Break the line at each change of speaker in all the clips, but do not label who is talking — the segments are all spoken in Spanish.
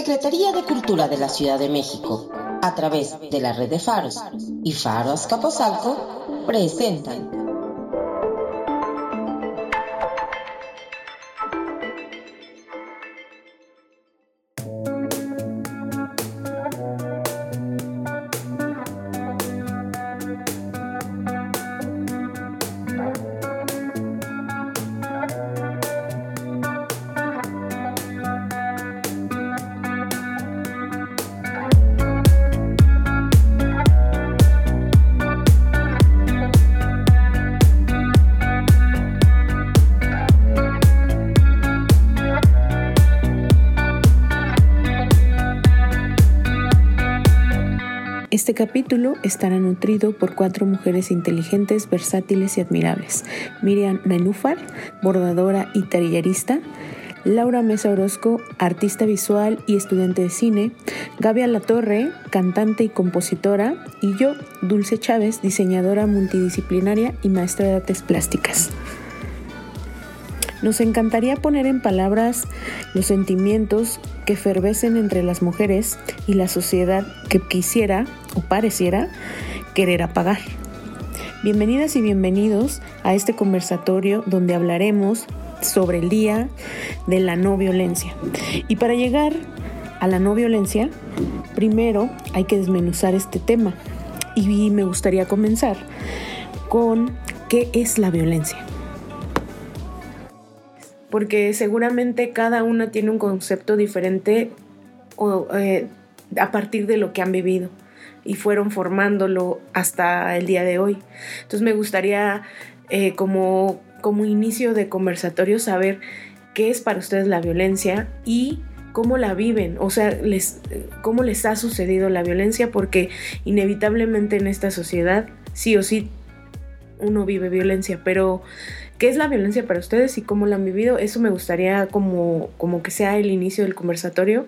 Secretaría de Cultura de la Ciudad de México, a través de la red de faros y Faros Capozalco, presentan
capítulo estará nutrido por cuatro mujeres inteligentes, versátiles y admirables. Miriam Menúfar, bordadora y tallerista. Laura Mesa Orozco, artista visual y estudiante de cine, Gaby Torre, cantante y compositora, y yo, Dulce Chávez, diseñadora multidisciplinaria y maestra de artes plásticas. Nos encantaría poner en palabras los sentimientos que fervecen entre las mujeres y la sociedad que quisiera o pareciera querer apagar. Bienvenidas y bienvenidos a este conversatorio donde hablaremos sobre el Día de la No Violencia. Y para llegar a la no violencia, primero hay que desmenuzar este tema. Y me gustaría comenzar con qué es la violencia porque seguramente cada una tiene un concepto diferente eh, a partir de lo que han vivido y fueron formándolo hasta el día de hoy. Entonces me gustaría eh, como, como inicio de conversatorio saber qué es para ustedes la violencia y cómo la viven, o sea, cómo les ha sucedido la violencia, porque inevitablemente en esta sociedad sí o sí uno vive violencia, pero ¿Qué es la violencia para ustedes y cómo la han vivido? Eso me gustaría como, como que sea el inicio del conversatorio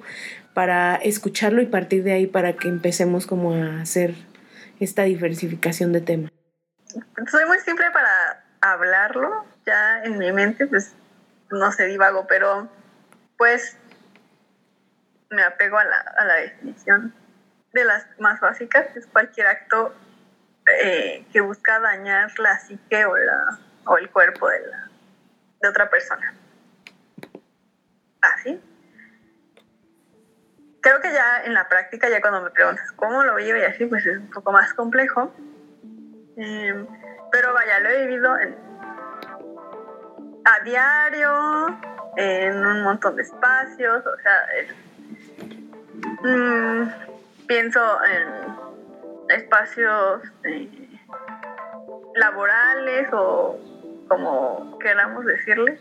para escucharlo y partir de ahí para que empecemos como a hacer esta diversificación de temas.
Soy muy simple para hablarlo, ya en mi mente pues no sé divago, pero pues me apego a la, a la definición de las más básicas, que es cualquier acto eh, que busca dañar la psique o la o el cuerpo de, la, de otra persona. Así. Creo que ya en la práctica, ya cuando me preguntas cómo lo vivo y así, pues es un poco más complejo. Em, pero vaya, lo he vivido a diario, en un montón de espacios, o sea, mm, pienso en espacios eh, laborales o como queramos decirle,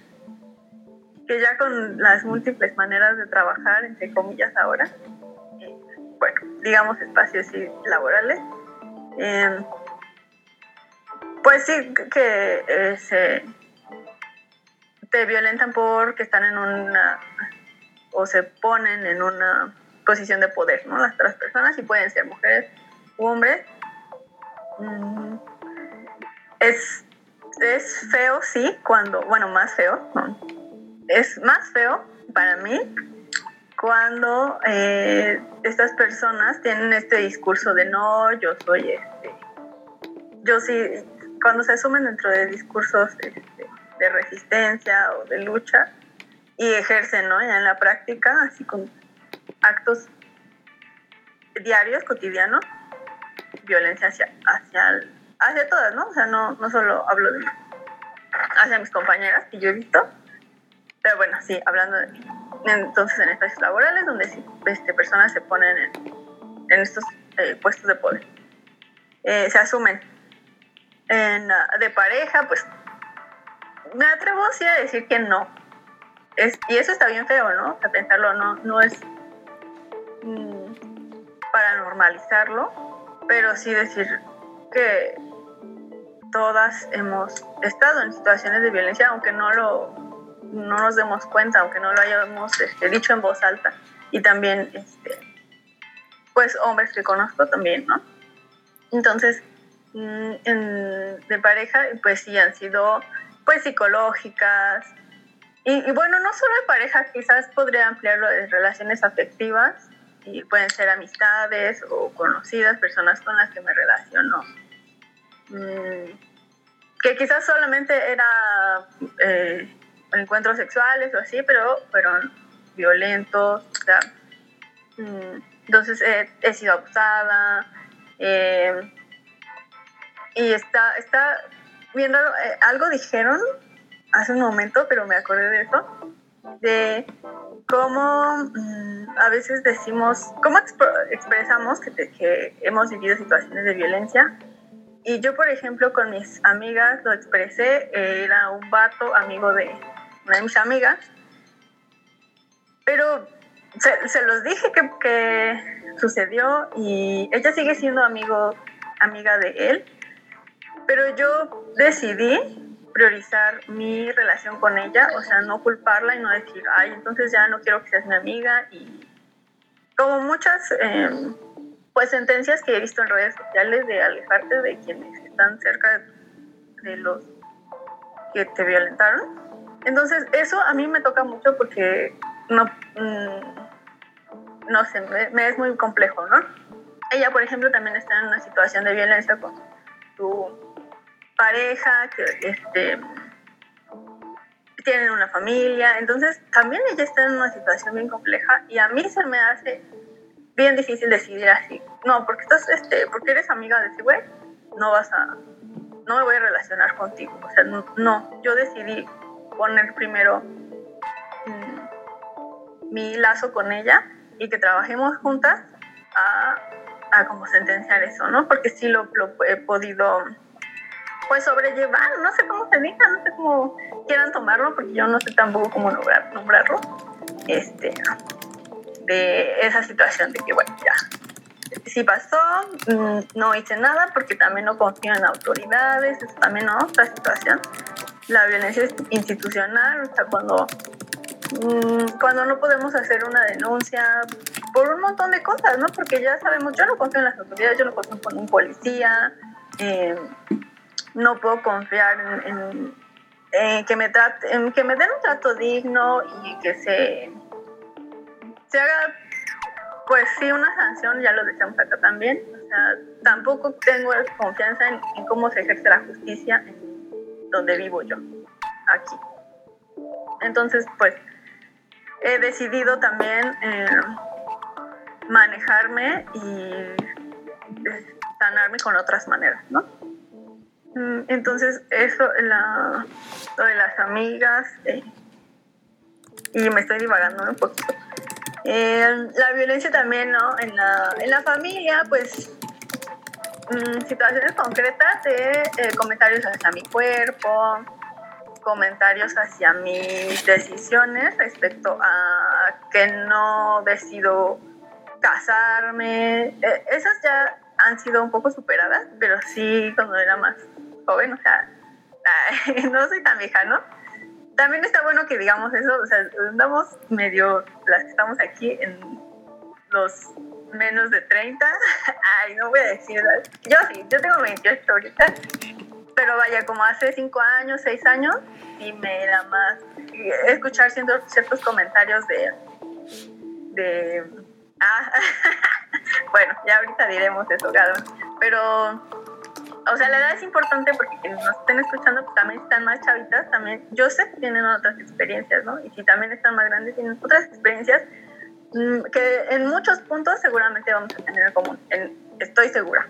que ya con las múltiples maneras de trabajar, entre comillas ahora, bueno, digamos espacios laborales, em, pues sí que eh, se te violentan porque están en una o se ponen en una posición de poder, ¿no? Las otras personas y pueden ser mujeres u hombres. Mm, es es feo, sí, cuando, bueno, más feo, es más feo para mí cuando eh, estas personas tienen este discurso de no, yo soy este, yo sí, cuando se asumen dentro de discursos de resistencia o de lucha y ejercen, ¿no? Ya en la práctica, así con actos diarios, cotidianos, violencia hacia, hacia hacia todas, ¿no? O sea, no, no solo hablo de hacia mis compañeras que yo he visto, pero bueno, sí, hablando de entonces en espacios laborales donde sí, este, personas se ponen en, estos eh, puestos de poder, eh, se asumen en, ah, de pareja, pues me atrevo sí a decir que no. Es, y eso está bien feo, ¿no? A pensarlo, no, no es mm, para normalizarlo, pero sí decir que todas hemos estado en situaciones de violencia, aunque no lo no nos demos cuenta, aunque no lo hayamos este, dicho en voz alta. Y también, este, pues, hombres que conozco también, ¿no? Entonces, mm, de pareja, pues sí, han sido, pues, psicológicas, y, bueno, no solo de pareja, quizás podría ampliarlo de relaciones afectivas y pueden ser amistades o conocidas, personas con las que me relaciono. Mm, que quizás solamente era eh, encuentros sexuales o así, pero fueron violentos. Mm, entonces he sido abusada. Eh, y está, está bien. Eh, algo dijeron hace un momento, pero me acordé de eso, de cómo mm, a veces decimos, cómo expresamos que, que hemos vivido situaciones de violencia. Y yo, por ejemplo, con mis amigas lo expresé, era un vato amigo de una de mis amigas, pero se, los dije que, que, sucedió y ella sigue siendo amigo, amiga de él, pero yo decidí priorizar mi relación con ella, o sea, no culparla y no decir, ay, entonces ya no quiero que seas mi amiga y como muchas em, pues sentencias que he visto en redes sociales de alejarte de quienes están cerca de, los que te violentaron. Entonces eso a mí me toca mucho porque no, mm, no sé, me, es muy complejo, ¿no? Ella, por ejemplo, también está en una situación de violencia con su pareja, que este, tienen una familia, entonces también ella está en una situación bien compleja y a mí se me hace bien difícil decidir así, no, porque estás, este, porque eres amiga de ese güey, no vas a, no me voy a relacionar contigo, o sea, no, yo decidí poner primero mm, mi lazo con ella y que trabajemos juntas a, a como sentenciar eso, ¿no? Porque sí lo, lo he podido pues sobrellevar, no sé cómo se diga, no sé cómo quieran tomarlo, porque yo no sé tampoco cómo nombrar, nombrarlo, este, de esa situación de que, bueno, ya, sí pasó, mm, no hice nada porque también no confío en autoridades, es también otra situación. La violencia institucional, o sea, cuando, mm, cuando no podemos hacer una denuncia por un montón de cosas, ¿no? Porque ya sabemos, yo no confío en las autoridades, yo no confío en un policía, eh, no puedo confiar en, que, me en que me den un trato digno y que se, se haga, pues sí, una sanción, ya lo decíamos acá también. O sea, tampoco tengo confianza en, cómo se ejerce la justicia en donde vivo yo, aquí. Entonces, pues, he decidido también eh, manejarme y sanarme con otras maneras, ¿no? Mm, entonces, eso, la, lo de las amigas, eh, y me estoy divagando un poquito. Eh, la violencia también, ¿no? En la, en la familia, pues, mm, situaciones concretas de eh, comentarios hacia mi cuerpo, comentarios hacia mis decisiones respecto a que no decido casarme. esas ya han sido un poco superadas, pero sí cuando era más joven, o sea, no soy tan vieja, ¿no? También está bueno que digamos eso, o sea, andamos medio, las que estamos aquí en los menos de 30, ay, no voy a decir, yo sí, yo tengo 28 ahorita, pero vaya, como hace 5 años, 6 años, sí me era más escuchar ciertos comentarios de, de, ah, bueno, ya ahorita diremos eso, claro, pero o sea, la edad es importante porque quienes nos estén escuchando pues, también están más chavitas, también, yo sé que tienen otras experiencias, ¿no? Y si también están más grandes, tienen otras experiencias mm, que en muchos puntos seguramente vamos a tener en común, estoy segura.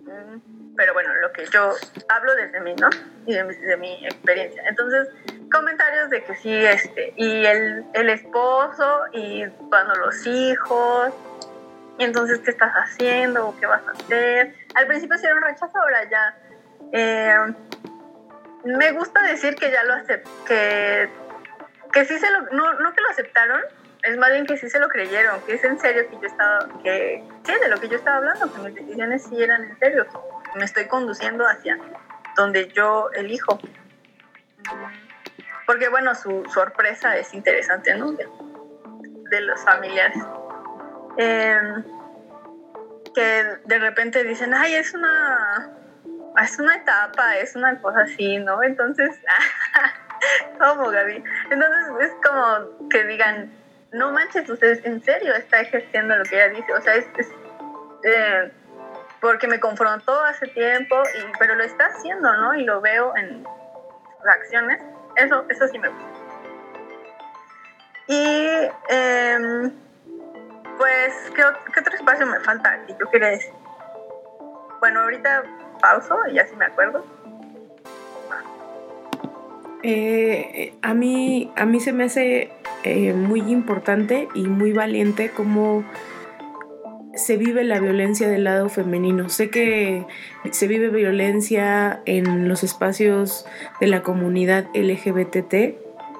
Mm, pero bueno, lo que yo hablo desde mí, ¿no? Y de, de mi experiencia. Entonces, comentarios de que sí, este, y el, el esposo, y cuando los hijos, y entonces, ¿qué estás haciendo? ¿O qué vas a hacer? Al principio sí era rechazo, ahora ya. Eh, me gusta decir que ya lo acepté, que, que sí se lo, no, no que lo aceptaron, es más bien que sí se lo creyeron, que es en serio que yo estaba, que sí, de lo que yo estaba hablando, que mis decisiones sí eran en serio, que me estoy conduciendo hacia donde yo elijo. Porque bueno, su sorpresa es interesante, ¿no? De, de los familiares. Em, que de repente dicen, ay, es una, es una etapa, es una cosa así, ¿no? Entonces, ¿Cómo, Gaby? Entonces es como que digan, no manches, usted en serio está ejerciendo lo que ella dice. O sea, es, eh, porque me confrontó hace tiempo, y, pero lo está haciendo, ¿no? Y lo veo en sus acciones. Eso, eso sí me gusta. Y em, pues, ¿qué, ¿qué, otro espacio me falta que yo quería decir? Bueno, ahorita pauso y así me acuerdo.
Eh, a, mí, a mí se me hace eh, muy importante y muy valiente cómo se vive la violencia del lado femenino. Sé que se vive violencia en los espacios de la comunidad LGBT,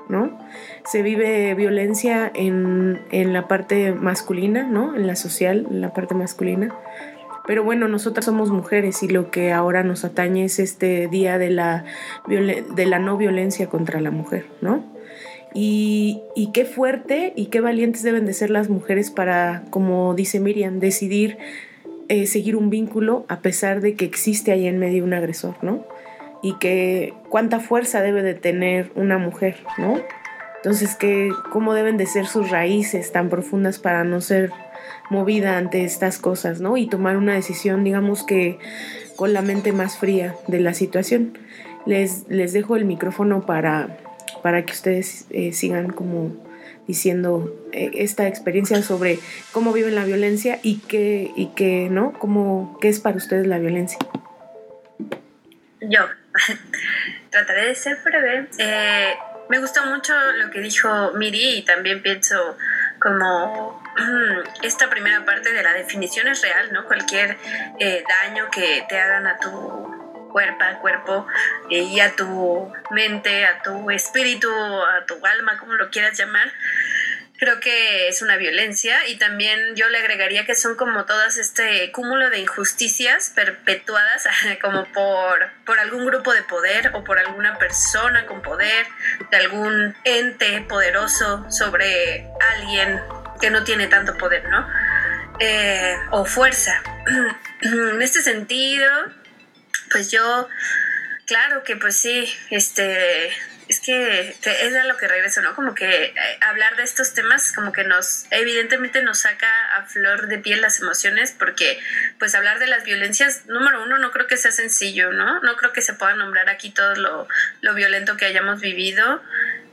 ¿no? Se vive violencia en, en la parte masculina, ¿no? En la social, en la parte masculina. Pero bueno, nosotras somos mujeres y lo que ahora nos atañe es este día de la, de la no violencia contra la mujer, ¿no? Y, y, qué fuerte y qué valientes deben de ser las mujeres para, como dice Miriam, decidir eh, seguir un vínculo a pesar de que existe ahí en medio un agresor, ¿no? Y que cuánta fuerza debe de tener una mujer, ¿no? Entonces, que, ¿cómo deben de ser sus raíces tan profundas para no ser movida ante estas cosas, ¿no? Y tomar una decisión, digamos que con la mente más fría de la situación. Les, les dejo el micrófono para, para que ustedes eh, sigan como diciendo eh, esta experiencia sobre cómo viven la violencia y qué, y qué, ¿no? Cómo, ¿Qué es para ustedes la violencia?
Yo trataré de ser breve. Eh, me gustó mucho lo que dijo Miri y también pienso como esta primera parte de la definición es real, ¿no? Cualquier eh, daño que te hagan a tu cuerpo, cuerpo eh, y a tu mente, a tu espíritu, a tu alma, como lo quieras llamar, creo que es una violencia y también yo le agregaría que son como todas este cúmulo de injusticias perpetuadas como por, por algún grupo de poder o por alguna persona con poder, de algún ente poderoso sobre alguien que no tiene tanto poder, ¿no? Eh, o fuerza. en este sentido, pues yo, claro que pues sí, este, es que es a lo que regreso, ¿no? Como que eh, hablar de estos temas como que nos, evidentemente nos saca a flor de piel las emociones porque pues hablar de las violencias, número uno, no creo que sea sencillo, ¿no? No creo que se pueda nombrar aquí todo lo, lo violento que hayamos vivido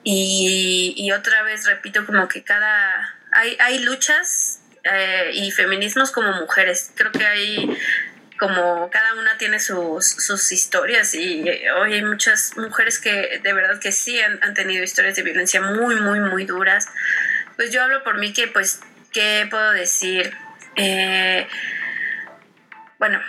y, y, otra vez repito como que cada, hay, hay luchas eh, y feminismos como mujeres, creo que hay como cada una tiene sus, sus historias y hoy hay muchas mujeres que de verdad que sí han, han, tenido historias de violencia muy, muy, muy duras. Pues yo hablo por mí que pues, ¿qué puedo decir? Eh, bueno,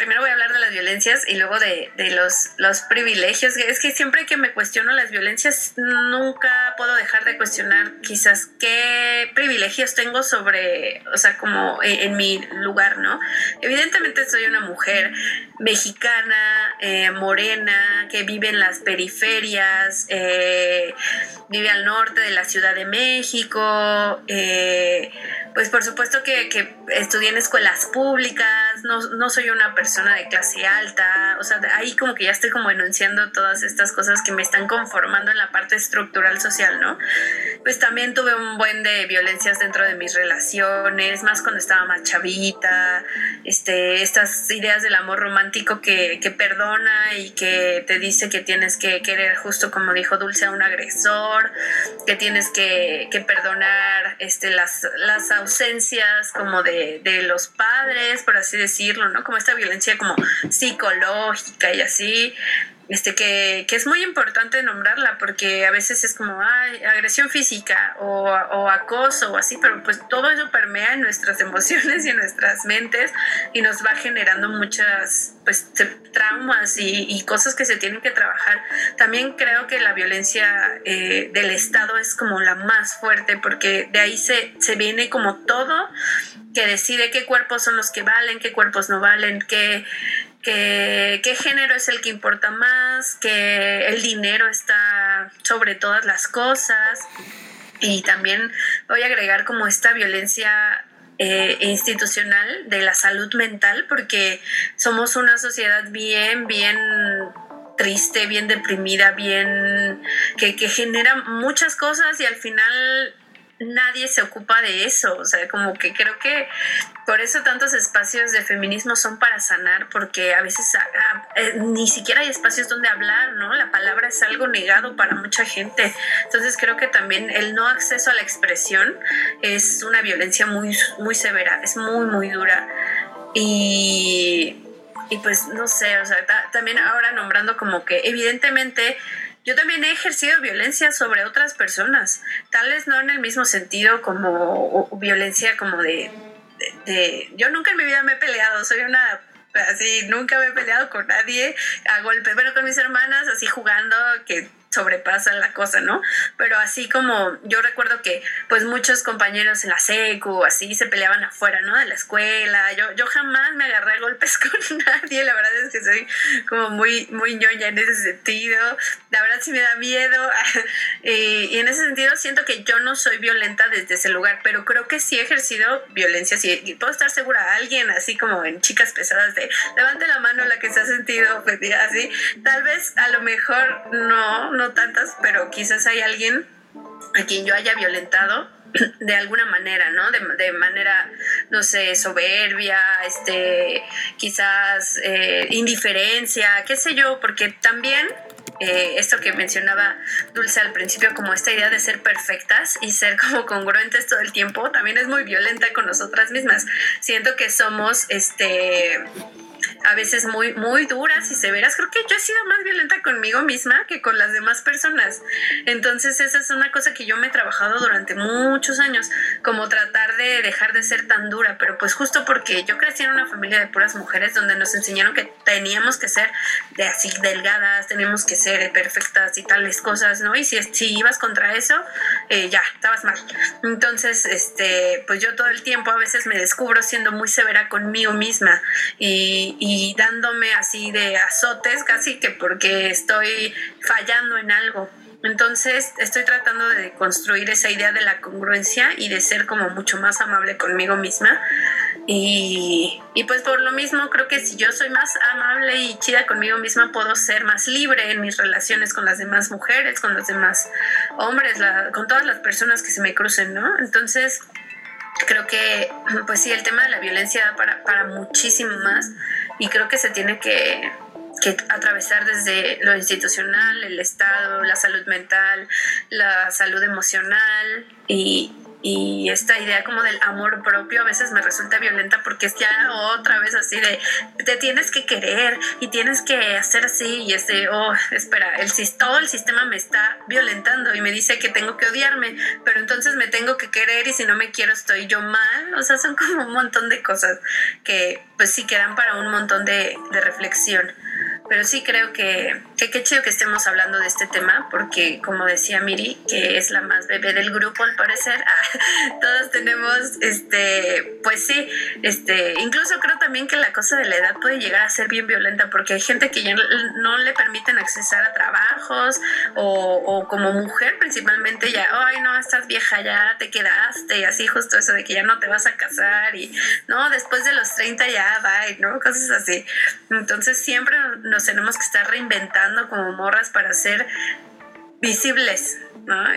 primero voy a hablar de las violencias y luego de, de, los, los privilegios. Es que siempre que me cuestiono las violencias, nunca puedo dejar de cuestionar quizás qué privilegios tengo sobre, o sea, como en, mi lugar, ¿no? Evidentemente soy una mujer mexicana, eh, morena, que vive en las periferias, eh, vive al norte de la Ciudad de México, eh, pues por supuesto que, que, estudié en escuelas públicas, no, no soy una persona persona de clase alta, o sea, ahí como que ya estoy como enunciando todas estas cosas que me están conformando en la parte estructural social, ¿no? Pues también tuve un buen de violencias dentro de mis relaciones, más cuando estaba más chavita, este, estas ideas del amor romántico que, que perdona y que te dice que tienes que querer, justo como dijo Dulce, a un agresor, que tienes que, que perdonar este, las, las ausencias como de, de los padres, por así decirlo, ¿no? Como esta violencia como psicológica y así, este, que, que, es muy importante nombrarla porque a veces es como ay, agresión física o, o, acoso o así, pero pues todo eso permea en nuestras emociones y en nuestras mentes y nos va generando muchas pues traumas y, y cosas que se tienen que trabajar. También creo que la violencia eh, del Estado es como la más fuerte porque de ahí se, se viene como todo que decide qué cuerpos son los que valen, qué cuerpos no valen, qué que qué género es el que importa más, que el dinero está sobre todas las cosas. Y también voy a agregar como esta violencia eh, institucional de la salud mental porque somos una sociedad bien, bien triste, bien deprimida, bien que, que genera muchas cosas y al final nadie se ocupa de eso, o sea, como que creo que por eso tantos espacios de feminismo son para sanar, porque a veces eh, ni siquiera hay espacios donde hablar, ¿no? La palabra es algo negado para mucha gente, entonces creo que también el no acceso a la expresión es una violencia muy, muy severa, es muy, muy dura y... Y pues no sé, o sea, también ahora nombrando como que evidentemente yo también he ejercido violencia sobre otras personas, tal vez no en el mismo sentido como violencia como de, de, Yo nunca en mi vida me he peleado, soy una así, nunca me he peleado con nadie a golpe, pero con mis hermanas así jugando, que sobrepasa la cosa, ¿no? Pero así como yo recuerdo que pues muchos compañeros en la secu así se peleaban afuera, ¿no? De la escuela. Yo, yo jamás me agarré a golpes con nadie, la verdad es que soy como muy, muy ñoña en ese sentido. La verdad sí me da miedo. y, en ese sentido siento que yo no soy violenta desde ese lugar, pero creo que sí he ejercido violencia. Sí, puedo estar segura, alguien así como en chicas pesadas de levante la mano la que se ha sentido pues, así. Tal vez a lo mejor no no tantas, pero quizás hay alguien a quien yo haya violentado de alguna manera, ¿no? De, manera, no sé, soberbia, este, quizás eh, indiferencia, qué sé yo, porque también eh, esto que mencionaba Dulce al principio, como esta idea de ser perfectas y ser como congruentes todo el tiempo, también es muy violenta con nosotras mismas. Siento que somos, este, a veces muy, muy duras y severas. Creo que yo he sido más violenta conmigo misma que con las demás personas. Entonces esa es una cosa que yo me he trabajado durante muchos años, como tratar de dejar de ser tan dura, pero pues justo porque yo crecí en una familia de puras mujeres donde nos enseñaron que teníamos que ser de así delgadas, teníamos que ser perfectas y tales cosas, ¿no? Y si, si ibas contra eso, eh, ya, estabas mal. Entonces, este, pues yo todo el tiempo a veces me descubro siendo muy severa conmigo misma y, y dándome así de azotes casi que porque estoy fallando en algo. Entonces estoy tratando de construir esa idea de la congruencia y de ser como mucho más amable conmigo misma. Y, y, pues por lo mismo creo que si yo soy más amable y chida conmigo misma, puedo ser más libre en mis relaciones con las demás mujeres, con los demás hombres, con todas las personas que se me crucen, ¿no? Entonces creo que pues sí, el tema de la violencia para, para muchísimo más y creo que se tiene que, atravesar desde lo institucional, el Estado, la salud mental, la salud emocional y, y esta idea como del amor propio a veces me resulta violenta porque es ya otra vez así de te tienes que querer y tienes que hacer así y ese, oh, espera, el, todo el sistema me está violentando y me dice que tengo que odiarme, pero entonces me tengo que querer y si no me quiero estoy yo mal, o sea, son como un montón de cosas que pues sí quedan para un montón de, de reflexión pero sí creo que qué chido que estemos hablando de este tema, porque como decía Miri, que es la más bebé del grupo al parecer, ah, todos tenemos, este, pues sí, este, incluso creo también que la cosa de la edad puede llegar a ser bien violenta, porque hay gente que ya no le permiten accesar a trabajos, o, o como mujer principalmente ya, ay no, estás vieja, ya te quedaste, y así justo eso de que ya no te vas a casar, y no, después de los 30 ya, bye, ¿no? Cosas así. Entonces siempre nos tenemos que estar reinventando como morras para ser visibles.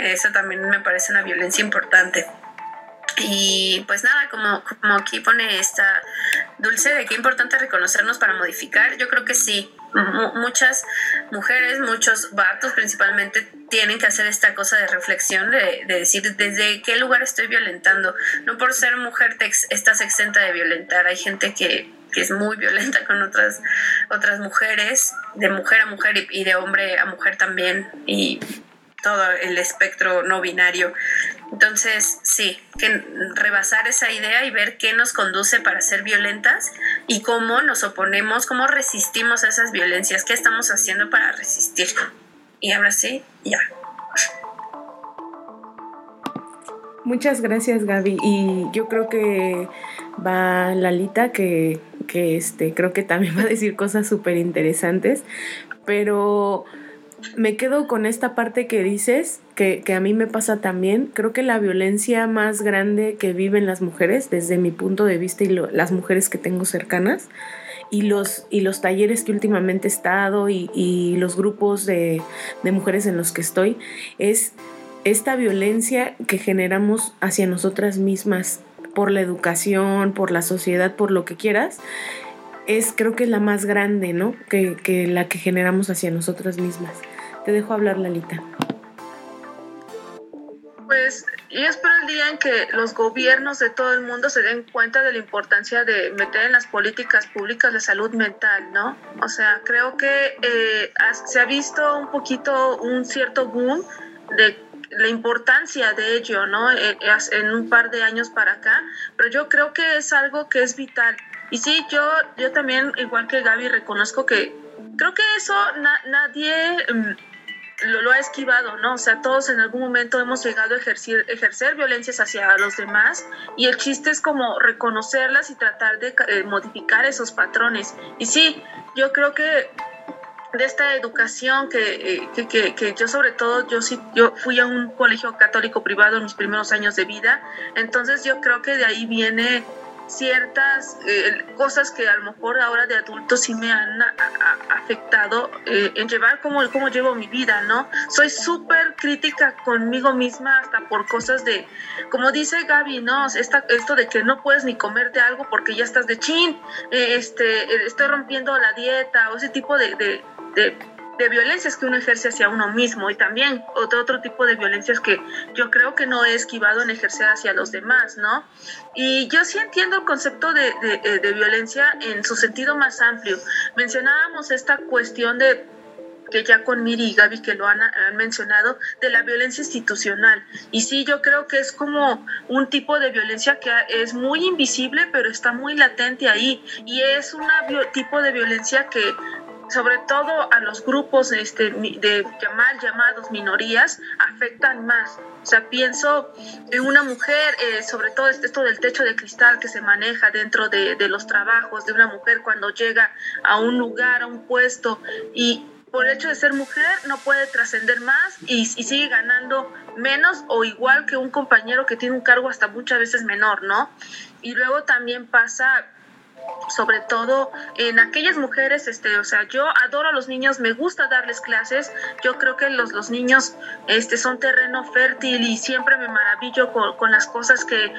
Eso también me parece una violencia importante. Y pues nada, como, como aquí pone esta Dulce, de qué importante reconocernos para modificar, yo creo que sí. muchas mujeres, muchos vatos principalmente, tienen que hacer esta cosa de reflexión, de, de, decir desde qué lugar estoy violentando. No por ser mujer te estás exenta de violentar. Hay gente que que es muy violenta con otras, otras mujeres, de mujer a mujer y, de hombre a mujer también, y todo el espectro no binario. Entonces, sí, que rebasar esa idea y ver qué nos conduce para ser violentas y cómo nos oponemos, cómo resistimos a esas violencias, qué estamos haciendo para resistir. Y ahora sí, ya.
Muchas gracias Gaby y yo creo que va Lalita que que este, creo que también va a decir cosas súper interesantes, pero me quedo con esta parte que dices, que, que, a mí me pasa también. Creo que la violencia más grande que viven las mujeres, desde mi punto de vista y las mujeres que tengo cercanas, y los, y los talleres que últimamente he estado y, los grupos de, de, mujeres en los que estoy, es esta violencia que generamos hacia nosotras mismas por la educación, por la sociedad, por lo que quieras, es creo que es la más grande, ¿no? Que, que la que generamos hacia nosotras mismas. Te dejo hablar, Lalita.
Pues y espero el día en que los gobiernos de todo el mundo se den cuenta de la importancia de meter en las políticas públicas la salud mental, ¿no? O sea, creo que eh, se ha visto un poquito un cierto boom de la importancia de ello, ¿no? Eh, en un par de años para acá, pero yo creo que es algo que es vital. Y sí, yo, yo también, igual que Gaby, reconozco que creo que eso nadie mm, lo, ha esquivado, ¿no? O sea, todos en algún momento hemos llegado a ejercer, ejercer violencias hacia los demás y el chiste es como reconocerlas y tratar de eh, modificar esos patrones. Y sí, yo creo que de esta educación eh, que, que, que, yo sobre todo, yo sí, yo fui a un colegio católico privado en mis primeros años de vida, entonces yo creo que de ahí viene ciertas eh, cosas que a lo mejor ahora de adulto sí me han afectado eh, en llevar cómo, cómo llevo mi vida, ¿no? Soy súper crítica conmigo misma hasta por cosas de, como dice Gaby, ¿no? Esta, esto de que no puedes ni comerte algo porque ya estás de chin, eh, este, estoy rompiendo la dieta o ese tipo de, de, de violencias que uno ejerce hacia uno mismo y también otro, otro tipo de violencias que yo creo que no he esquivado en ejercer hacia los demás, ¿no? Y yo sí entiendo el concepto de, de, de violencia en su sentido más amplio. Mencionábamos esta cuestión de que ya con Miri y Gaby que lo han, han, mencionado, de la violencia institucional. Y sí, yo creo que es como un tipo de violencia que es muy invisible, pero está muy latente ahí. Y es un tipo de violencia que sobre todo a los grupos este, de llamados minorías, afectan más. O sea, pienso en una mujer, eh, sobre todo esto del techo de cristal que se maneja dentro de, de los trabajos de una mujer cuando llega a un lugar, a un puesto y por el hecho de ser mujer no puede trascender más y, y, sigue ganando menos o igual que un compañero que tiene un cargo hasta muchas veces menor, ¿no? Y luego también pasa sobre todo en aquellas mujeres, este, o sea, yo adoro a los niños, me gusta darles clases, yo creo que los, los niños este, son terreno fértil y siempre me maravillo con, las cosas que,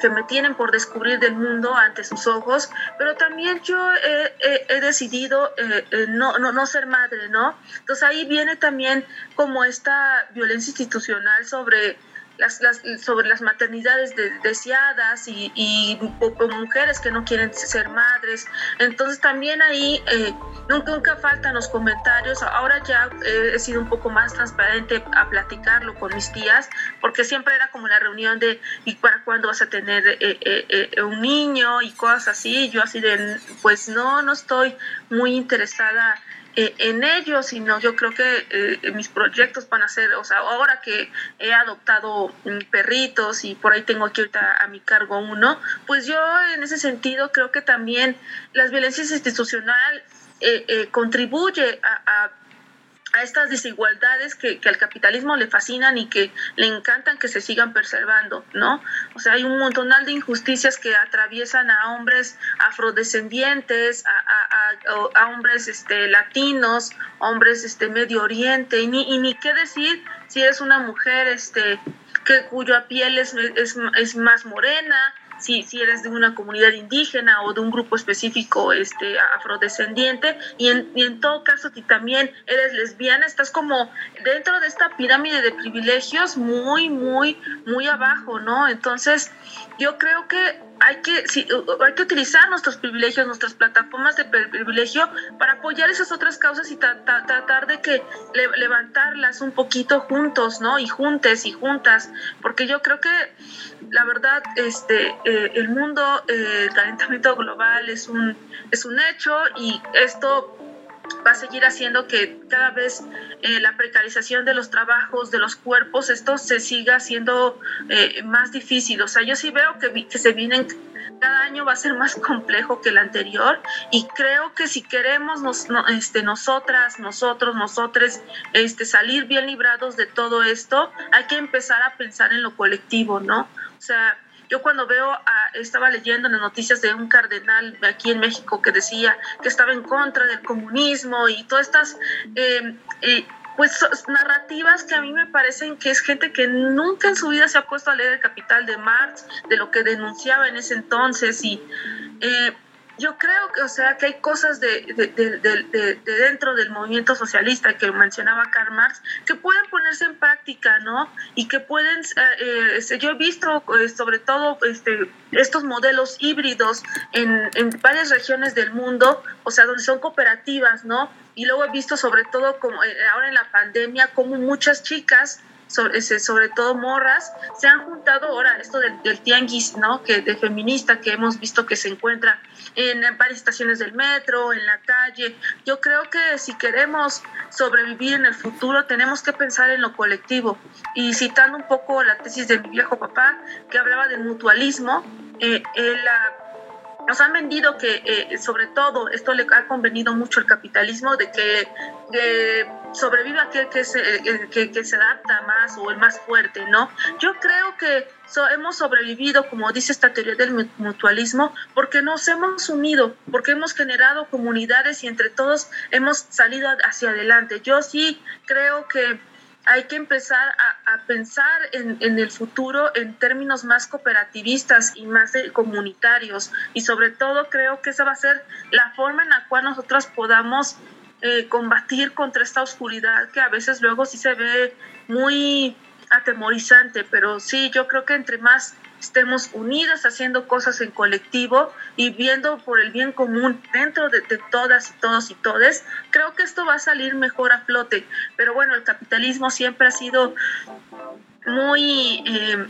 que, me tienen por descubrir del mundo ante sus ojos, pero también yo he, decidido eh, eh, no, no, no ser madre, ¿no? Entonces ahí viene también como esta violencia institucional sobre las, las, sobre las maternidades deseadas y, y mujeres que no quieren ser madres. Entonces también ahí eh, nunca, nunca faltan los comentarios. Ahora ya eh, he sido un poco más transparente a platicarlo con mis tías, porque siempre era como la reunión de ¿y para cuándo vas a tener eh, un niño? y cosas así. Yo así de, pues no, no estoy muy interesada eh, en ello, sino yo creo que eh, mis proyectos van a ser, o sea, ahora que he adoptado mm, perritos y por ahí tengo aquí ahorita a mi cargo uno, pues yo en ese sentido creo que también las violencias institucionales eh, contribuye a a estas desigualdades que, al capitalismo le fascinan y que le encantan que se sigan preservando, ¿no? O sea, hay un montonal de injusticias que atraviesan a hombres afrodescendientes, a, hombres este, latinos, hombres este, Medio Oriente, y ni, y ni qué decir si eres una mujer este, que, cuya piel es, es, es más morena, si, si eres de una comunidad indígena o de un grupo específico este, afrodescendiente, y en, y en todo caso si también eres lesbiana, estás como dentro de esta pirámide de privilegios muy, muy, muy abajo, ¿no? Entonces, yo creo que hay que, sí, hay que utilizar nuestros privilegios, nuestras plataformas de privilegio para apoyar esas otras causas y tratar de que levantarlas un poquito juntos, ¿no? Y juntes y juntas, porque yo creo que la verdad, este, eh, el mundo, eh, el calentamiento global es un, es un hecho y esto va a seguir haciendo que cada vez eh, la precarización de los trabajos, de los cuerpos, esto se siga haciendo eh, más difícil. O sea, yo sí veo que, que se vienen, cada año va a ser más complejo que el anterior y creo que si queremos nos, este, nosotras, nosotros, nosotres, este, salir bien librados de todo esto, hay que empezar a pensar en lo colectivo, ¿no? O sea, Yo cuando veo, a, estaba leyendo en las noticias de un cardenal aquí en México que decía que estaba en contra del comunismo y todas estas... Eh, pues narrativas que a mí me parecen que es gente que nunca en su vida se ha puesto a leer el Capital de Marx, de lo que denunciaba en ese entonces y eh, yo creo que, o sea, que hay cosas de, de, dentro del movimiento socialista que mencionaba Karl Marx que pueden ponerse en práctica, ¿no? Y que pueden, eh, este, yo he visto eh, sobre todo este, estos modelos híbridos en, en varias regiones del mundo, o sea, donde son cooperativas, ¿no? Y luego he visto sobre todo como eh, ahora en la pandemia, como muchas chicas sobre, sobre todo morras, se han juntado ahora esto del, del, tianguis, ¿no? Que de feminista que hemos visto que se encuentra en varias estaciones del metro, en la calle. Yo creo que si queremos sobrevivir en el futuro, tenemos que pensar en lo colectivo. Y citando un poco la tesis de mi viejo papá, que hablaba del mutualismo, eh, nos han vendido que, eh, sobre todo, esto le ha convenido mucho el capitalismo, de que sobrevive aquel que se, eh, que, que, se adapta más o el más fuerte, ¿no? Yo creo que hemos sobrevivido, como dice esta teoría del mutualismo, porque nos hemos unido, porque hemos generado comunidades y entre todos hemos salido hacia adelante. Yo sí creo que hay que empezar a, pensar en, en, el futuro en términos más cooperativistas y más comunitarios. Y sobre todo creo que esa va a ser la forma en la cual nosotros podamos eh, combatir contra esta oscuridad que a veces luego sí se ve muy atemorizante, pero sí, yo creo que entre más estemos unidas haciendo cosas en colectivo y viendo por el bien común dentro de, todas y todos y todes, creo que esto va a salir mejor a flote. Pero bueno, el capitalismo siempre ha sido muy... Eh,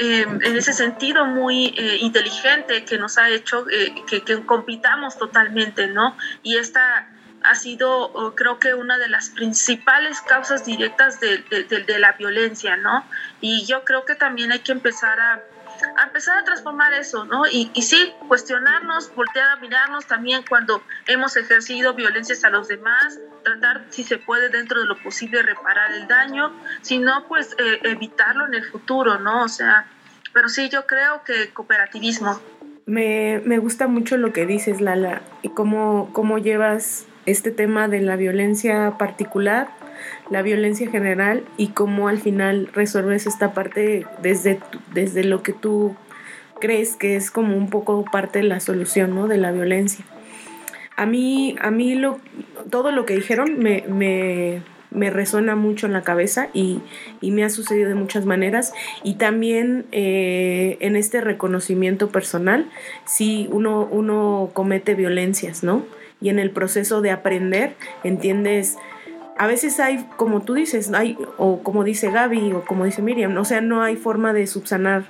eh, en ese sentido muy inteligente que nos ha hecho que, que compitamos totalmente, ¿no? Y esta ha sido creo que una de las principales causas directas de, la violencia, ¿no? Y yo creo que también hay que empezar a, empezar a transformar eso, ¿no? Y, y, sí, cuestionarnos, voltear a mirarnos también cuando hemos ejercido violencias a los demás, tratar si se puede dentro de lo posible reparar el daño, si no, pues eh, evitarlo en el futuro, ¿no? O sea, pero sí, yo creo que cooperativismo.
Me, me gusta mucho lo que dices, Lala, y cómo, cómo llevas este tema de la violencia particular, la violencia general y cómo al final resuelves esta parte desde, desde lo que tú crees que es como un poco parte de la solución ¿no? de la violencia. A mí, a mí lo, todo lo que dijeron me, me, me resuena mucho en la cabeza y, y, me ha sucedido de muchas maneras. Y también eh, en este reconocimiento personal, si uno, uno comete violencias, ¿no? y en el proceso de aprender entiendes a veces hay, como tú dices, hay, o como dice Gaby, o como dice Miriam, o sea, no hay forma de subsanar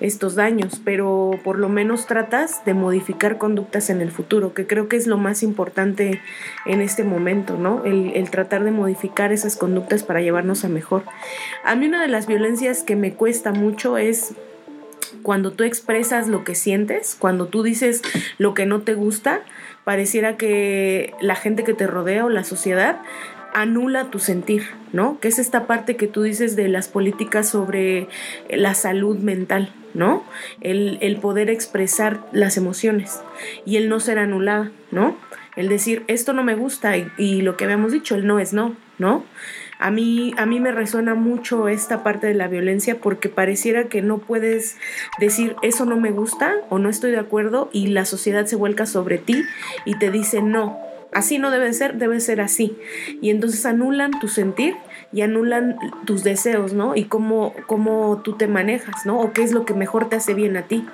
estos daños, pero por lo menos tratas de modificar conductas en el futuro, que creo que es lo más importante en este momento, ¿no? El, el tratar de modificar esas conductas para llevarnos a mejor. A mí una de las violencias que me cuesta mucho es cuando tú expresas lo que sientes, cuando tú dices lo que no te gusta, pareciera que la gente que te rodea o la sociedad anula tu sentir, ¿no? Que es esta parte que tú dices de las políticas sobre la salud mental, ¿no? El, poder expresar las emociones y el no ser anulada, ¿no? El decir, esto no me gusta y, y lo que habíamos dicho, el no es no, ¿no? A mí, a mí me resuena mucho esta parte de la violencia porque pareciera que no puedes decir eso no me gusta o no estoy de acuerdo y la sociedad se vuelca sobre ti y te dice no, así no debe ser, debe ser así. Y entonces anulan tu sentir y anulan tus deseos, ¿no? Y cómo, cómo tú te manejas, ¿no? O qué es lo que mejor te hace bien a ti.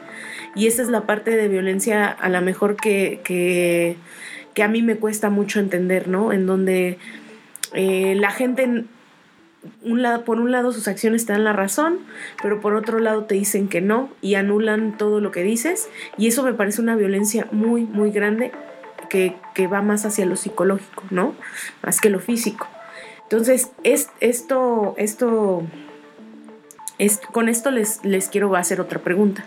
Y esa es la parte de violencia a la mejor que, que, que a mí me cuesta mucho entender, ¿no? En donde eh, la gente, un lado, por un lado sus acciones te dan la razón, pero por otro lado te dicen que no y anulan todo lo que dices. Y eso me parece una violencia muy, muy grande que, va más hacia lo psicológico, ¿no? Más que lo físico. Entonces, es, esto, esto, es, con esto les, les quiero hacer otra pregunta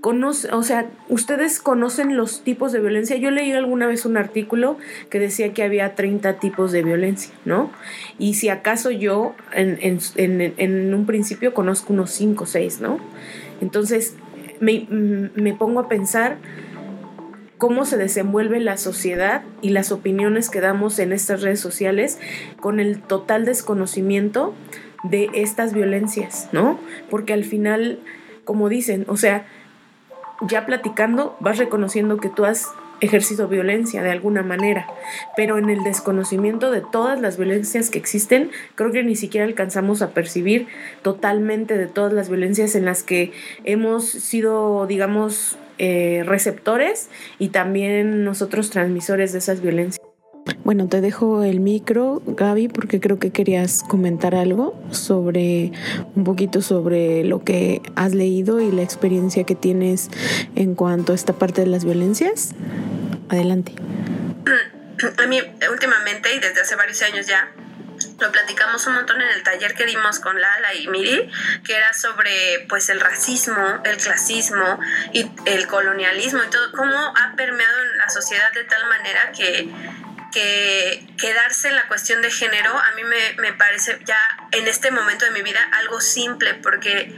conoce, o sea, ustedes conocen los tipos de violencia. Yo leí alguna vez un artículo que decía que había 30 tipos de violencia, ¿no? Y si acaso yo en, en, un principio conozco unos 5 o 6, ¿no? Entonces me, me pongo a pensar cómo se desenvuelve la sociedad y las opiniones que damos en estas redes sociales con el total desconocimiento de estas violencias, ¿no? Porque al final, como dicen, o sea, ya platicando vas reconociendo que tú has ejercido violencia de alguna manera, pero en el desconocimiento de todas las violencias que existen, creo que ni siquiera alcanzamos a percibir totalmente de todas las violencias en las que hemos sido, digamos, eh, receptores y también nosotros transmisores de esas violencias. Bueno, te dejo el micro, Gaby, porque creo que querías comentar algo sobre un poquito sobre lo que has leído y la experiencia que tienes en cuanto a esta parte de las violencias. Adelante.
A mí últimamente y desde hace varios años ya lo platicamos un montón en el taller que dimos con Lala y Miri, que era sobre pues el racismo, el clasismo y el colonialismo y todo, cómo ha permeado en la sociedad de tal manera que que quedarse en la cuestión de género a mí me, me, parece ya en este momento de mi vida algo simple porque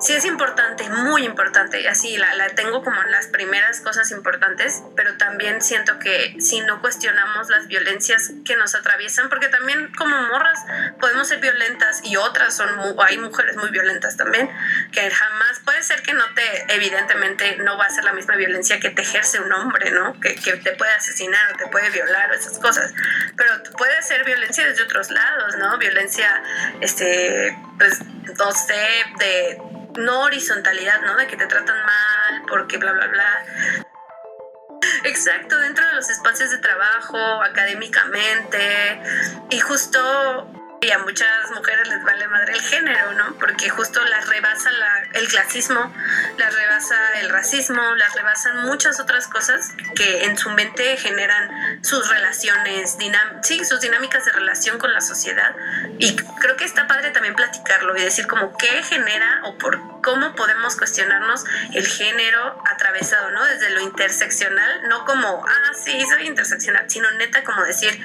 sí es importante, muy importante, así la, la tengo como en las primeras cosas importantes, pero también siento que si no cuestionamos las violencias que nos atraviesan, porque también como morras podemos ser violentas y otras son, hay mujeres muy violentas también, que jamás, puede ser que no te, evidentemente no va a ser la misma violencia que te ejerce un hombre, ¿no? Que, que te puede asesinar o te puede violar o esas cosas, pero puede ser violencia desde otros lados, ¿no? Violencia, este, pues, no sé, de no horizontalidad, ¿no? De que te tratan mal porque bla, bla, bla. Exacto, dentro de los espacios de trabajo, académicamente, y justo y a muchas mujeres les vale madre el género, ¿no? Porque justo las rebasa el clasismo, las rebasa el racismo, las rebasan muchas otras cosas que en su mente generan sus relaciones, sí, sus dinámicas de relación con la sociedad. Y creo que está padre también platicarlo y decir como qué genera o por cómo podemos cuestionarnos el género atravesado, ¿no? Desde lo interseccional, no como, ah, sí, soy interseccional, sino neta como decir,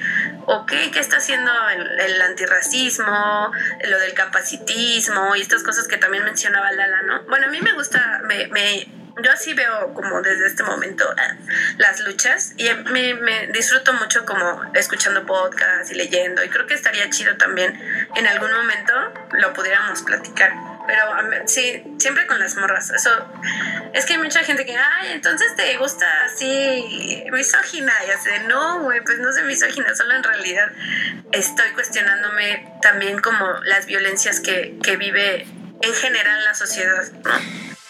ok, ¿qué está haciendo el, el antirracismo? Lo del capacitismo y estas cosas que también mencionaba Lala, ¿no? Bueno, a mí me gusta, me, me yo así veo como desde este momento ah, las luchas y me, me, disfruto mucho como escuchando podcasts y leyendo y creo que estaría chido también en algún momento lo pudiéramos platicar pero sí, siempre con las morras. Eso es que hay mucha gente que, ay, entonces te gusta así misógina. Y hace, no, güey, pues no soy misógina, solo en realidad estoy cuestionándome también como las violencias que, que vive en general la sociedad, ¿no?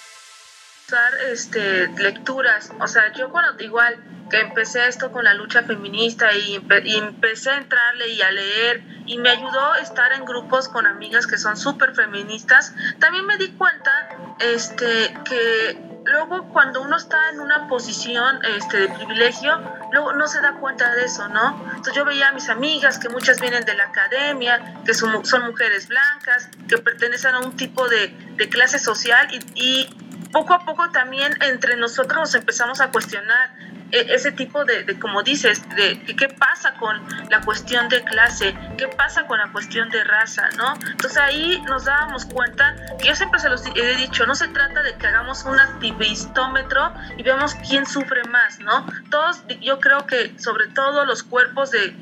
Usar este, lecturas, o sea, yo cuando igual que empecé esto con la lucha feminista y, empecé a entrarle y a leer y me ayudó estar en grupos con amigas que son súper feministas, también me di cuenta este, que luego cuando uno está en una posición este, de privilegio, luego no se da cuenta de eso, ¿no? Entonces yo veía a mis amigas que muchas vienen de la academia, que son, son mujeres blancas, que pertenecen a un tipo de, de clase social y, y poco a poco también entre nosotros nos empezamos a cuestionar ese tipo de, de, como dices, de, qué pasa con la cuestión de clase, qué pasa con la cuestión de raza, ¿no? Entonces ahí nos dábamos cuenta, que yo siempre se los he dicho, no se trata de que hagamos un activistómetro y veamos quién sufre más, ¿no? Todos, yo creo que sobre todo los cuerpos de,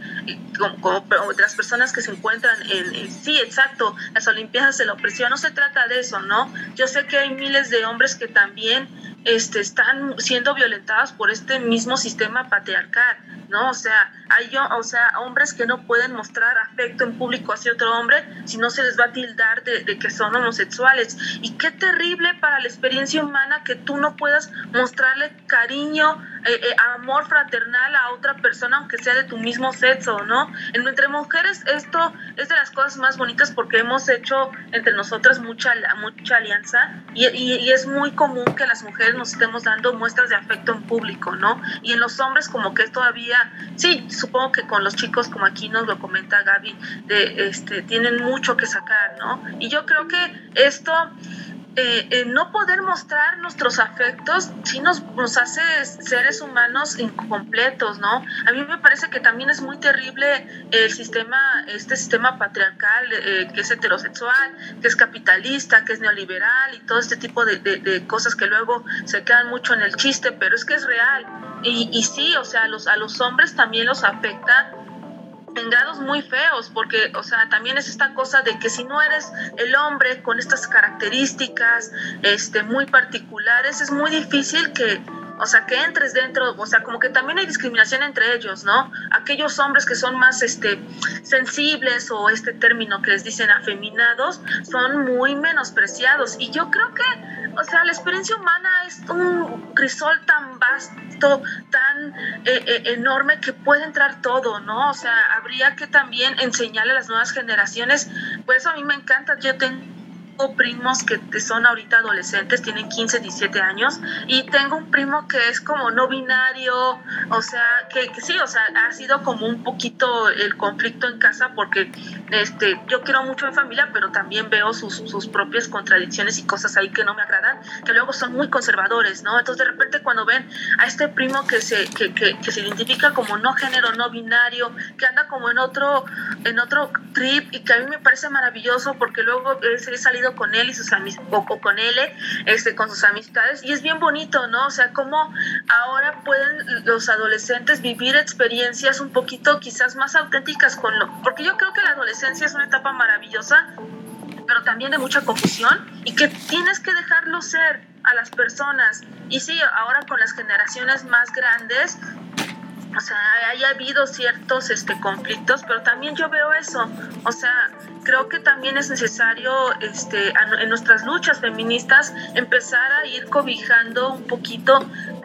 como, de las personas que se encuentran en, sí, exacto, las Olimpiadas de la opresión, no se trata de eso, ¿no? Yo sé que hay miles de hombres que también este, están siendo violentadas por este mismo sistema patriarcal, ¿no? O sea, hay o sea, hombres que no pueden mostrar afecto en público hacia otro hombre si no se les va a tildar de, que son homosexuales. Y qué terrible para la experiencia humana que tú no puedas mostrarle cariño, eh, eh, amor fraternal a otra persona, aunque sea de tu mismo sexo, ¿no? Entre mujeres esto es de las cosas más bonitas porque hemos hecho entre nosotras mucha, mucha alianza y, es muy común que las mujeres nos estemos dando muestras de afecto en público, ¿no? Y en los hombres como que todavía, sí, supongo que con los chicos, como aquí nos lo comenta Gaby, de, este, tienen mucho que sacar, ¿no? Y yo creo que esto eh, no poder mostrar nuestros afectos sí nos, nos hace seres humanos incompletos, ¿no? A mí me parece que también es muy terrible el sistema, este sistema patriarcal eh, que es heterosexual, que es capitalista, que es neoliberal y todo este tipo de, de, cosas que luego se quedan mucho en el chiste, pero es que es real. Y, y sí, o sea, los, a los hombres también los afecta en grados muy feos, porque, o sea, también es esta cosa de que si no eres el hombre con estas características este, muy particulares, es muy difícil que, o sea, que entres dentro, o sea, como que también hay discriminación entre ellos, ¿no? Aquellos hombres que son más este, sensibles o este término que les dicen afeminados, son muy menospreciados. Y yo creo que, o sea, la experiencia humana es un crisol tan vasto, tan eh, eh, enorme que puede entrar todo, ¿no? O sea, habría que también enseñarle a las nuevas generaciones, pues a mí me encanta, yo tengo primos que son ahorita adolescentes, tienen 15, 17 años, y tengo un primo que es como no binario, o sea, que, sí, o sea, ha sido como un poquito el conflicto en casa porque este, yo quiero mucho en familia, pero también veo sus, sus propias contradicciones y cosas ahí que no me agradan, que luego son muy conservadores, ¿no? Entonces de repente cuando ven a este primo que se, que, que, que se identifica como no género, no binario, que anda como en otro, en otro trip y que a mí me parece maravilloso porque luego he salido con él y sus o, con él, este, con sus amistades, y es bien bonito, ¿no? O sea, cómo ahora pueden los adolescentes vivir experiencias un poquito quizás más auténticas con lo, porque yo creo que la adolescencia es una etapa maravillosa, pero también de mucha confusión, y que tienes que dejarlo ser a las personas. Y sí, ahora con las generaciones más grandes, o sea, haya habido ciertos este, conflictos, pero también yo veo eso, o sea, creo que también es necesario este, en nuestras luchas feministas empezar a ir cobijando un poquito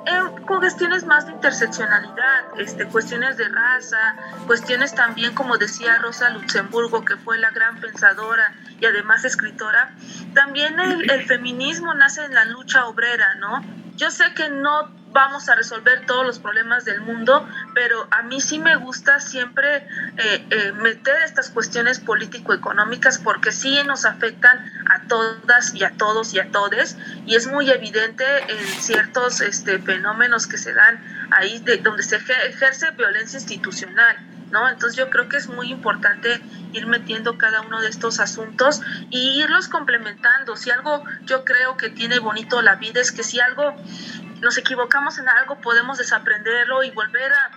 eh, con cuestiones más de interseccionalidad, este, cuestiones de raza, cuestiones también, como decía Rosa Luxemburgo, que fue la gran pensadora y además escritora, también el, el feminismo nace en la lucha obrera, ¿no? Yo sé que no vamos a resolver todos los problemas del mundo, pero a mí sí me gusta siempre eh, eh, meter estas cuestiones político-económicas porque sí nos afectan a todas y a todos y a todes y es muy evidente en ciertos este, fenómenos que se dan ahí de, donde se ejerce violencia institucional. ¿No? Entonces yo creo que es muy importante ir metiendo cada uno de estos asuntos y irlos complementando. Si algo yo creo que tiene bonito la vida es que si algo nos equivocamos en algo, podemos desaprenderlo y volver a,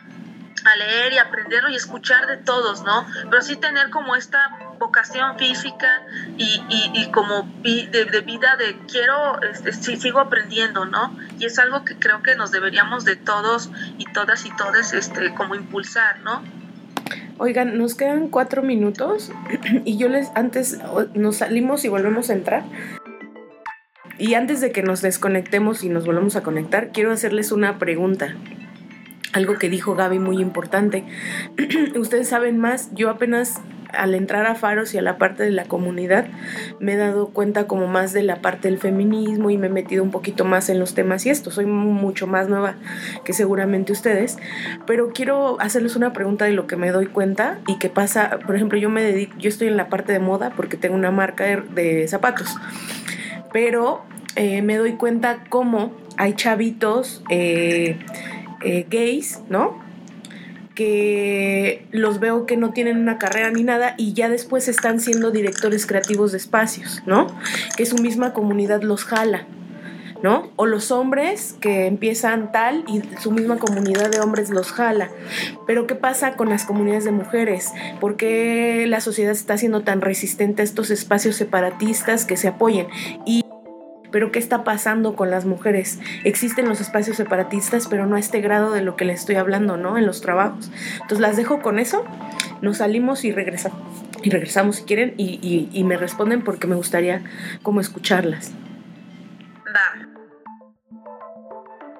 leer y aprenderlo y escuchar de todos, ¿no? Pero sí tener como esta vocación física y, y, como de, vida de quiero, este, sigo aprendiendo, ¿no? Y es algo que creo que nos deberíamos de todos y todas y todos este, como impulsar, ¿no?
Oigan, nos quedan cuatro minutos y yo les, antes nos salimos y volvemos a entrar. Y antes de que nos desconectemos y nos volvamos a conectar, quiero hacerles una pregunta. Algo que dijo Gaby muy importante. Ustedes saben más, yo apenas al entrar a Faros y a la parte de la comunidad me he dado cuenta como más de la parte del feminismo y me he metido un poquito más en los temas y esto. Soy mucho más nueva que seguramente ustedes, pero quiero hacerles una pregunta de lo que me doy cuenta y que pasa, por ejemplo, yo me dedico, yo estoy en la parte de moda porque tengo una marca de zapatos pero eh, me doy cuenta cómo hay chavitos eh, eh, gays, ¿no? que los veo que no tienen una carrera ni nada y ya después están siendo directores creativos de espacios, ¿no? Que su misma comunidad los jala, ¿no? O los hombres que empiezan tal y su misma comunidad de hombres los jala. Pero ¿qué pasa con las comunidades de mujeres? ¿Por qué la sociedad está siendo tan resistente a estos espacios separatistas que se apoyen? Y pero ¿qué está pasando con las mujeres? Existen los espacios separatistas, pero no a este grado de lo que les estoy hablando, ¿no? En los trabajos. Entonces las dejo con eso, nos salimos y regresamos. Y regresamos si quieren y, y, me responden porque me gustaría como escucharlas.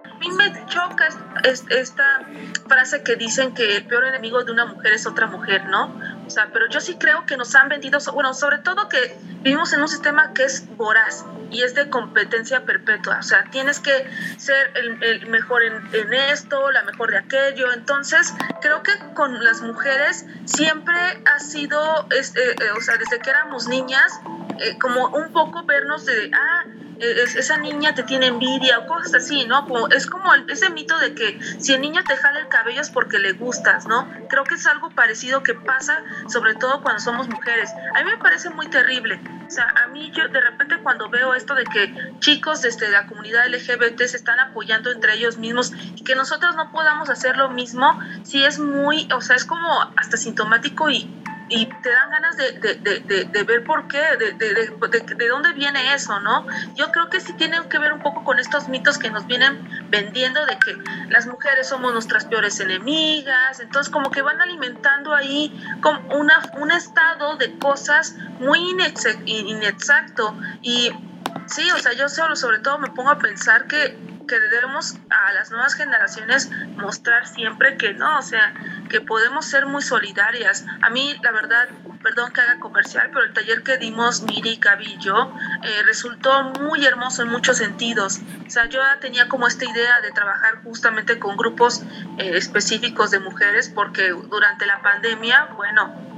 A mí me choca esta frase que dicen que el peor enemigo de una mujer es otra mujer, ¿no? O sea, pero yo sí creo que nos han vendido, bueno, sobre todo que vivimos en un sistema que es voraz y es de competencia perpetua. O sea, tienes que ser el, mejor en, esto, la mejor de aquello. Entonces, creo que con las mujeres siempre ha sido, este, o sea, desde que éramos niñas, eh, como un poco vernos de, ah, e, esa niña te tiene envidia o cosas así, ¿no? Como, es como ese mito de que si el niño te jala el cabello es porque le gustas, ¿no? Creo que es algo parecido que pasa sobre todo cuando somos mujeres. A mí me parece muy terrible. O sea, a mí yo de repente cuando veo esto de que chicos desde la comunidad LGBT se están apoyando entre ellos mismos y que nosotros no podamos hacer lo mismo, sí es muy, o sea, es como hasta sintomático y y te dan ganas de, de, de, ver por qué, de, dónde viene eso, ¿no? Yo creo que sí tiene que ver un poco con estos mitos que nos vienen vendiendo de que las mujeres somos nuestras peores enemigas, entonces como que van alimentando ahí como una, un estado de cosas muy inexacto y sí, o sea, yo solo sobre todo me pongo a pensar que que debemos a las nuevas generaciones mostrar siempre que no, o sea, que podemos ser muy solidarias. A mí, la verdad, perdón que haga comercial, pero el taller que dimos Miri, Gaby y yo eh, resultó muy hermoso en muchos sentidos. O sea, yo tenía como esta idea de trabajar justamente con grupos eh, específicos de mujeres porque durante la pandemia, bueno,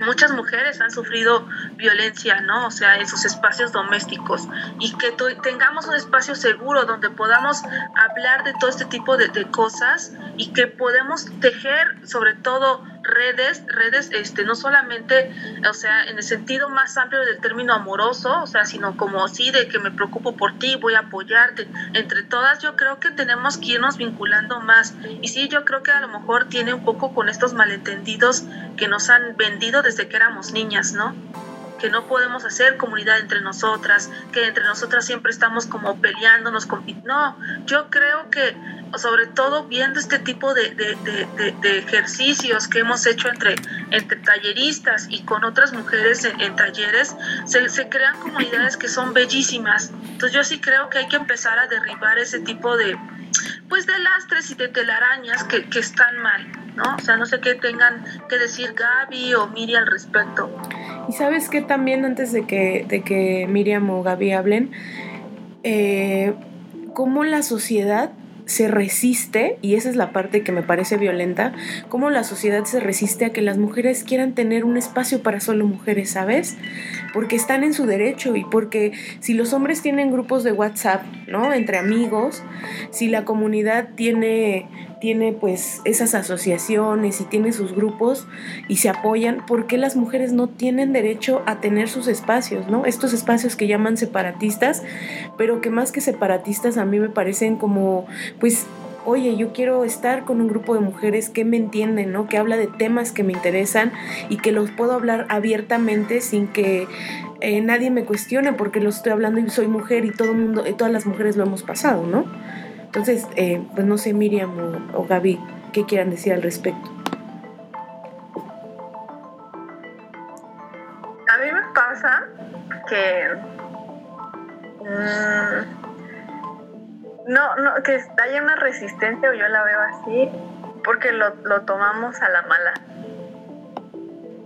muchas mujeres han sufrido violencia, ¿no? O sea, en sus espacios domésticos y que tengamos un espacio seguro donde podamos hablar de todo este tipo de, de cosas y que podemos tejer sobre todo redes, redes, este, no solamente, o sea, en el sentido más amplio del término amoroso, o sea, sino como así de que me preocupo por ti, voy a apoyarte. Entre todas, yo creo que tenemos que irnos vinculando más. Y sí, yo creo que a lo mejor tiene un poco con estos malentendidos que nos han vendido desde que éramos niñas, ¿no? que no podemos hacer comunidad entre nosotras, que entre nosotras siempre estamos como peleándonos, no, yo creo que sobre todo viendo este tipo de, ejercicios que hemos hecho entre, entre talleristas y con otras mujeres en, talleres, se, crean comunidades que son bellísimas. Entonces yo sí creo que hay que empezar a derribar ese tipo de, pues de lastres y de telarañas que, que están mal, ¿no? O sea, no sé qué tengan que decir Gaby o Miri al respecto.
Y sabes que también antes de que, de que Miriam o Gaby hablen, eh, cómo la sociedad se resiste, y esa es la parte que me parece violenta, cómo la sociedad se resiste a que las mujeres quieran tener un espacio para solo mujeres, ¿sabes? Porque están en su derecho y porque si los hombres tienen grupos de WhatsApp, ¿no? Entre amigos, si la comunidad tiene tiene pues esas asociaciones y tiene sus grupos y se apoyan, ¿por qué las mujeres no tienen derecho a tener sus espacios, ¿no? Estos espacios que llaman separatistas, pero que más que separatistas a mí me parecen como pues oye, yo quiero estar con un grupo de mujeres que me entienden, ¿no? Que habla de temas que me interesan y que los puedo hablar abiertamente sin que eh, nadie me cuestione porque lo estoy hablando y soy mujer y todo mundo, todas las mujeres lo hemos pasado, ¿no? Entonces, eh, pues no sé, Miriam o, Gaby, ¿qué quieran decir al respecto?
A mí me pasa que mm, no, no, que hay una resistencia, o yo la veo así, porque lo, lo tomamos a la mala.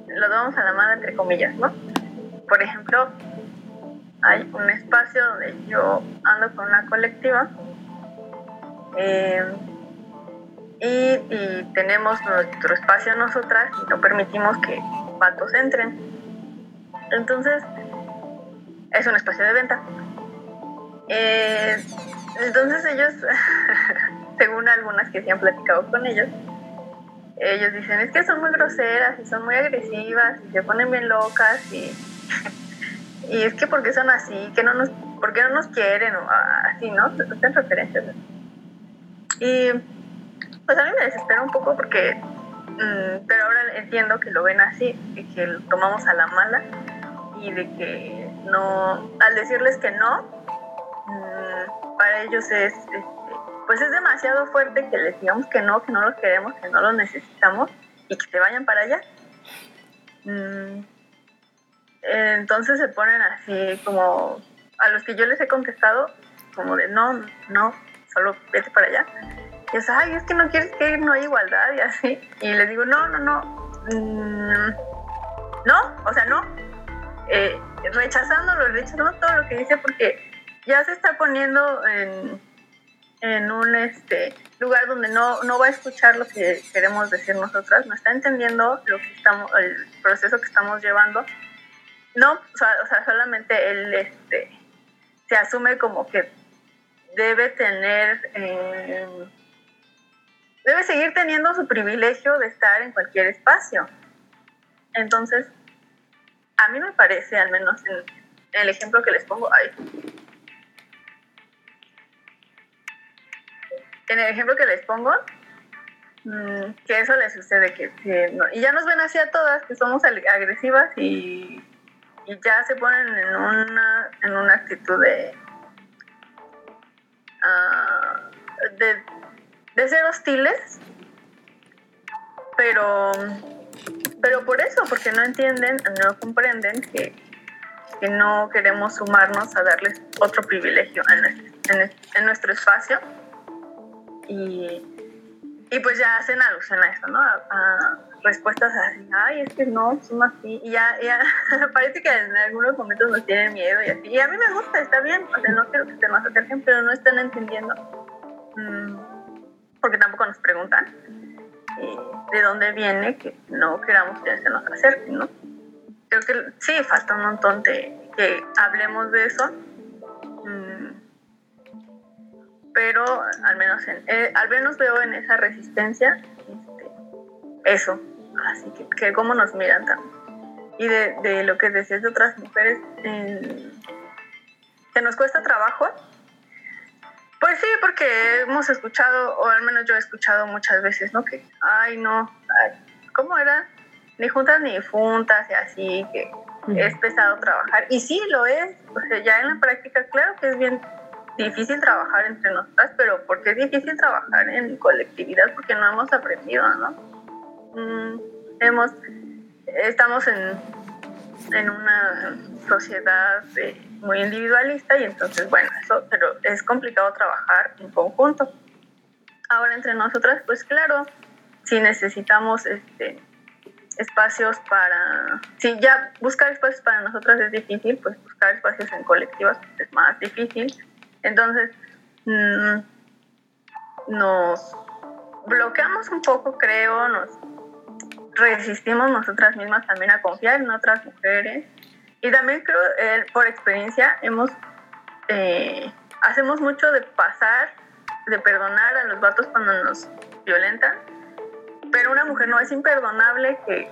Lo tomamos a la mala, entre comillas, ¿no? Por ejemplo, hay un espacio donde yo ando con una colectiva eh, y, tenemos nuestro espacio nosotras y no permitimos que vatos entren. Entonces, es un espacio de venta. Eh, entonces ellos, según algunas que se han platicado con ellos, ellos dicen, es que son muy groseras y son muy agresivas y se ponen bien locas y, y es que porque son así, que no nos, porque no nos quieren o así, ¿no? Hacen referencias. Y pues a mí me desespera un poco porque, mm, pero ahora entiendo que lo ven así, y que lo tomamos a la mala y de que no, al decirles que no, para ellos es, este, pues es demasiado fuerte que les digamos que no, que no los queremos, que no los necesitamos y que se vayan para allá. Mm, entonces se ponen así como a los que yo les he contestado, como de no, no, solo vete para allá. Y es, ay, es que no quieres que no hay igualdad y así. Y les digo, no, no, no. Mm, no, o sea, no. Eh, rechazándolo, rechazando todo lo que dice porque ya se está poniendo en, en un este lugar donde no, no va a escuchar lo que queremos decir nosotras, no está entendiendo lo que estamos, el proceso que estamos llevando. No, o sea, solamente él este, se asume como que debe tener, eh, debe seguir teniendo su privilegio de estar en cualquier espacio. Entonces, a mí me parece, al menos en, el ejemplo que les pongo, ahí. En el ejemplo que les pongo, mm, que eso les sucede, que, y ya nos ven así a todas, que somos agresivas y, ya se ponen en una, en una actitud de, ah, de, de ser hostiles, pero pero por eso, porque no entienden, no comprenden que, no queremos sumarnos a darles otro privilegio en, nuestro espacio. Y, y, pues ya hacen alusión a eso, ¿no? A, respuestas así, ay, es que no, son así. Y ya, ya parece que en algunos momentos nos tienen miedo y así. Y a mí me gusta, está bien, o sea, no quiero que se nos acerquen, pero no están entendiendo. Mm, porque tampoco nos preguntan de dónde viene que no queramos que se nos acerquen, ¿no? Creo que sí, falta un montón de que hablemos de eso, pero al menos, eh, al menos veo en esa resistencia este, eso, así que, que cómo nos miran también. Y de, de lo que decías de otras mujeres, que nos cuesta trabajo, pues sí, porque hemos escuchado, o al menos yo he escuchado muchas veces, ¿no? Que, ay, no, ¿cómo era? Ni juntas ni juntas y así, que es pesado trabajar. Y sí, lo es. O sea, ya en la práctica, claro que es bien difícil trabajar entre nosotras, pero ¿por qué es difícil trabajar en colectividad? Porque no hemos aprendido, ¿no? Mm, hemos, estamos en, en una sociedad de muy individualista y entonces, bueno, eso, pero es complicado trabajar en conjunto. Ahora entre nosotras, pues claro, si necesitamos este, espacios para, si ya buscar espacios para nosotras es difícil, pues buscar espacios en colectivas es más difícil. Entonces, mm, nos bloqueamos un poco, creo, nos resistimos nosotras mismas también a confiar en otras mujeres y también creo, eh, por experiencia, hemos eh, hacemos mucho de pasar, de perdonar a los vatos cuando nos violentan, pero una mujer no es imperdonable que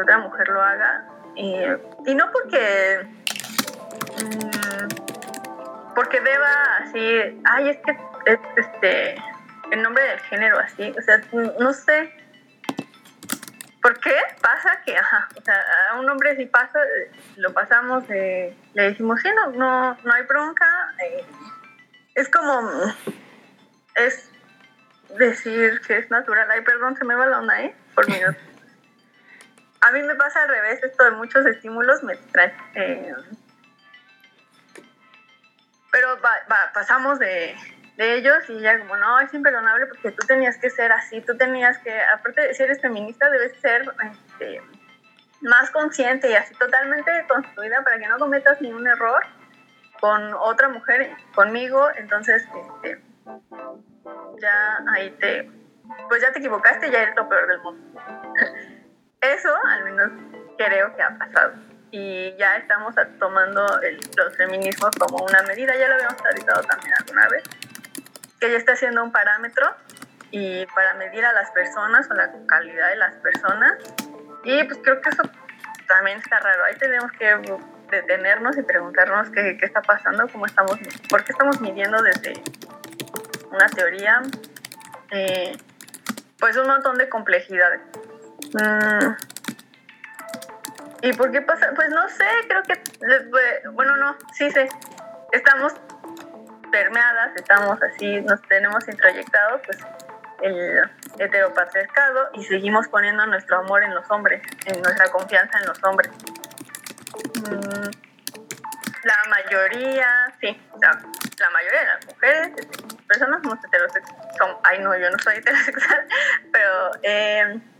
otra mujer lo haga. y no porque mm, porque deba así, ay, es que es, este, en nombre del género así, o sea, no sé, ¿Por qué pasa que, ajá, o sea, a un hombre si pasa, lo pasamos, le decimos, sí, no, no, no hay bronca. Eh, es como, es decir que es natural. Ay, perdón, se me va la onda, ¿eh? Por minutos. a mí me pasa al revés, esto de muchos estímulos me trae. Eh, pero pasamos de, ellos y ella como, no, es imperdonable porque tú tenías que ser así, tú tenías que, aparte de si eres feminista, debes ser este, más consciente y así totalmente construida para que no cometas ningún error con otra mujer, conmigo, entonces este, ya ahí te, pues ya te equivocaste, ya eres lo peor del mundo. Eso al menos creo que ha pasado y ya estamos tomando los feminismos como una medida, ya lo habíamos realizado también alguna vez, que ya está haciendo un parámetro y para medir a las personas o la calidad de las personas. Y pues creo que eso también está raro. Ahí tenemos que detenernos y preguntarnos qué, qué está pasando, cómo estamos, por qué estamos midiendo desde una teoría, eh, pues un montón de complejidades. Mm. ¿Y por qué pasa? Pues no sé, creo que, bueno, no, sí sé, estamos permeadas, estamos así, nos tenemos introyectado pues el heteropatriarcado y seguimos poniendo nuestro amor en los hombres, en nuestra confianza en los hombres. Mm, la mayoría, sí, la, mayoría de las mujeres, personas somos heterosexuales, ay no, yo no soy heterosexual, pero, em,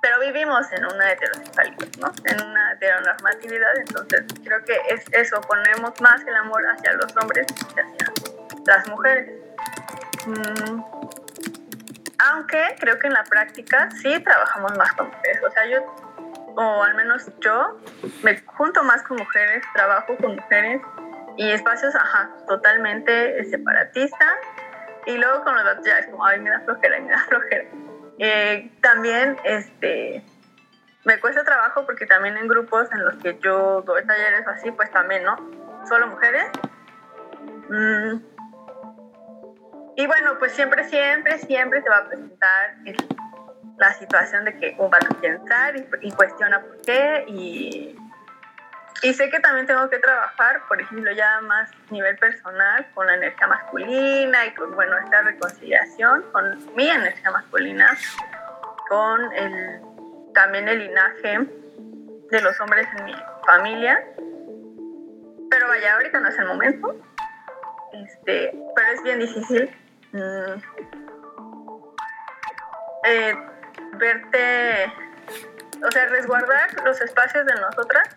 pero vivimos en una heterosexualidad, ¿no? En una heteronormatividad, entonces creo que es eso, ponemos más el amor hacia los hombres que hacia las mujeres. Mm, aunque creo que en la práctica sí trabajamos más con mujeres. O sea, yo, o al menos yo, me junto más con mujeres, trabajo con mujeres y espacios, ajá, totalmente separatistas. Y luego con los datos ya es como, ay, me da flojera, me da flojera. Eh, también, este, me cuesta trabajo porque también en grupos en los que yo doy talleres así, pues también, ¿no? Solo mujeres. Mm. Y bueno, pues siempre, siempre, siempre se va a presentar la situación de que un vato quiere entrar y, cuestiona por qué y, y sé que también tengo que trabajar, por ejemplo, ya más nivel personal con la energía masculina y con, bueno, esta reconciliación con mi energía masculina, con el, también el linaje de los hombres en mi familia. Pero vaya, ahorita no es el momento. Este, pero es bien difícil. Mm, eh, verte, o sea, resguardar los espacios de nosotras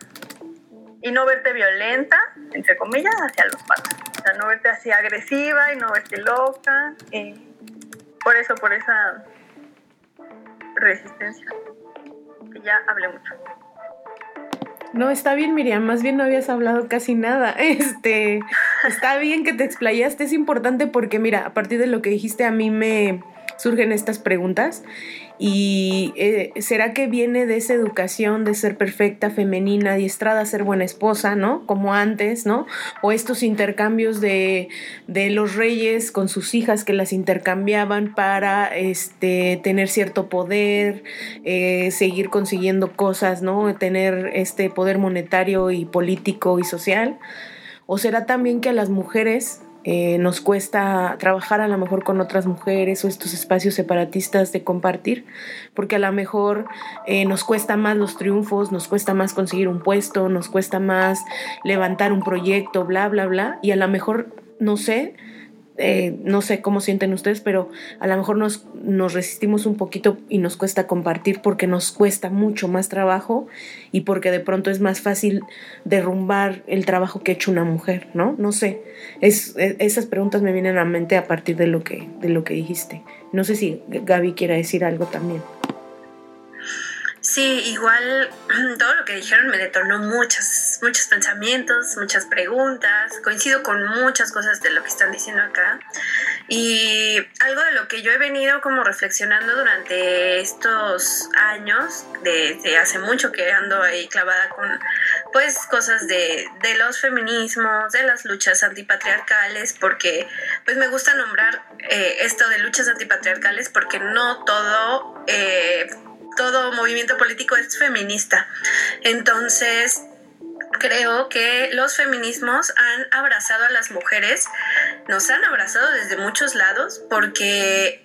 y no verte violenta, entre comillas, hacia los padres. O sea, no verte así agresiva y no verte loca. por eso, por esa resistencia. Que ya hablé mucho.
No, está bien, Miriam, más bien no habías hablado casi nada. Este, está bien que te explayaste, es importante porque mira, a partir de lo que dijiste a mí me surgen estas preguntas y eh, será que viene de esa educación de ser perfecta, femenina, diestrada, ser buena esposa, ¿no? Como antes, ¿no? O estos intercambios de, de los reyes con sus hijas que las intercambiaban para este, tener cierto poder, eh, seguir consiguiendo cosas, ¿no? Tener este poder monetario y político y social. ¿O será también que a las mujeres eh, nos cuesta trabajar a lo mejor con otras mujeres o estos espacios separatistas de compartir, porque a lo mejor eh, nos cuesta más los triunfos, nos cuesta más conseguir un puesto, nos cuesta más levantar un proyecto, bla, bla, bla, y a lo mejor, no sé, eh, no sé cómo sienten ustedes, pero a lo mejor nos, nos resistimos un poquito y nos cuesta compartir porque nos cuesta mucho más trabajo y porque de pronto es más fácil derrumbar el trabajo que ha hecho una mujer, ¿no? No sé. Es, e, esas preguntas me vienen a la mente a partir de lo que, de lo que dijiste. No sé si Gaby quiera decir algo también.
Sí, igual todo lo que dijeron me detonó muchos, muchos pensamientos, muchas preguntas. Coincido con muchas cosas de lo que están diciendo acá. Y algo de lo que yo he venido como reflexionando durante estos años, desde hace mucho que ando ahí clavada con pues cosas de, de los feminismos, de las luchas antipatriarcales, porque pues me gusta nombrar eh, esto de luchas antipatriarcales porque no todo... Eh, todo movimiento político es feminista. Entonces, creo que los feminismos han abrazado a las mujeres, nos han abrazado desde muchos lados, porque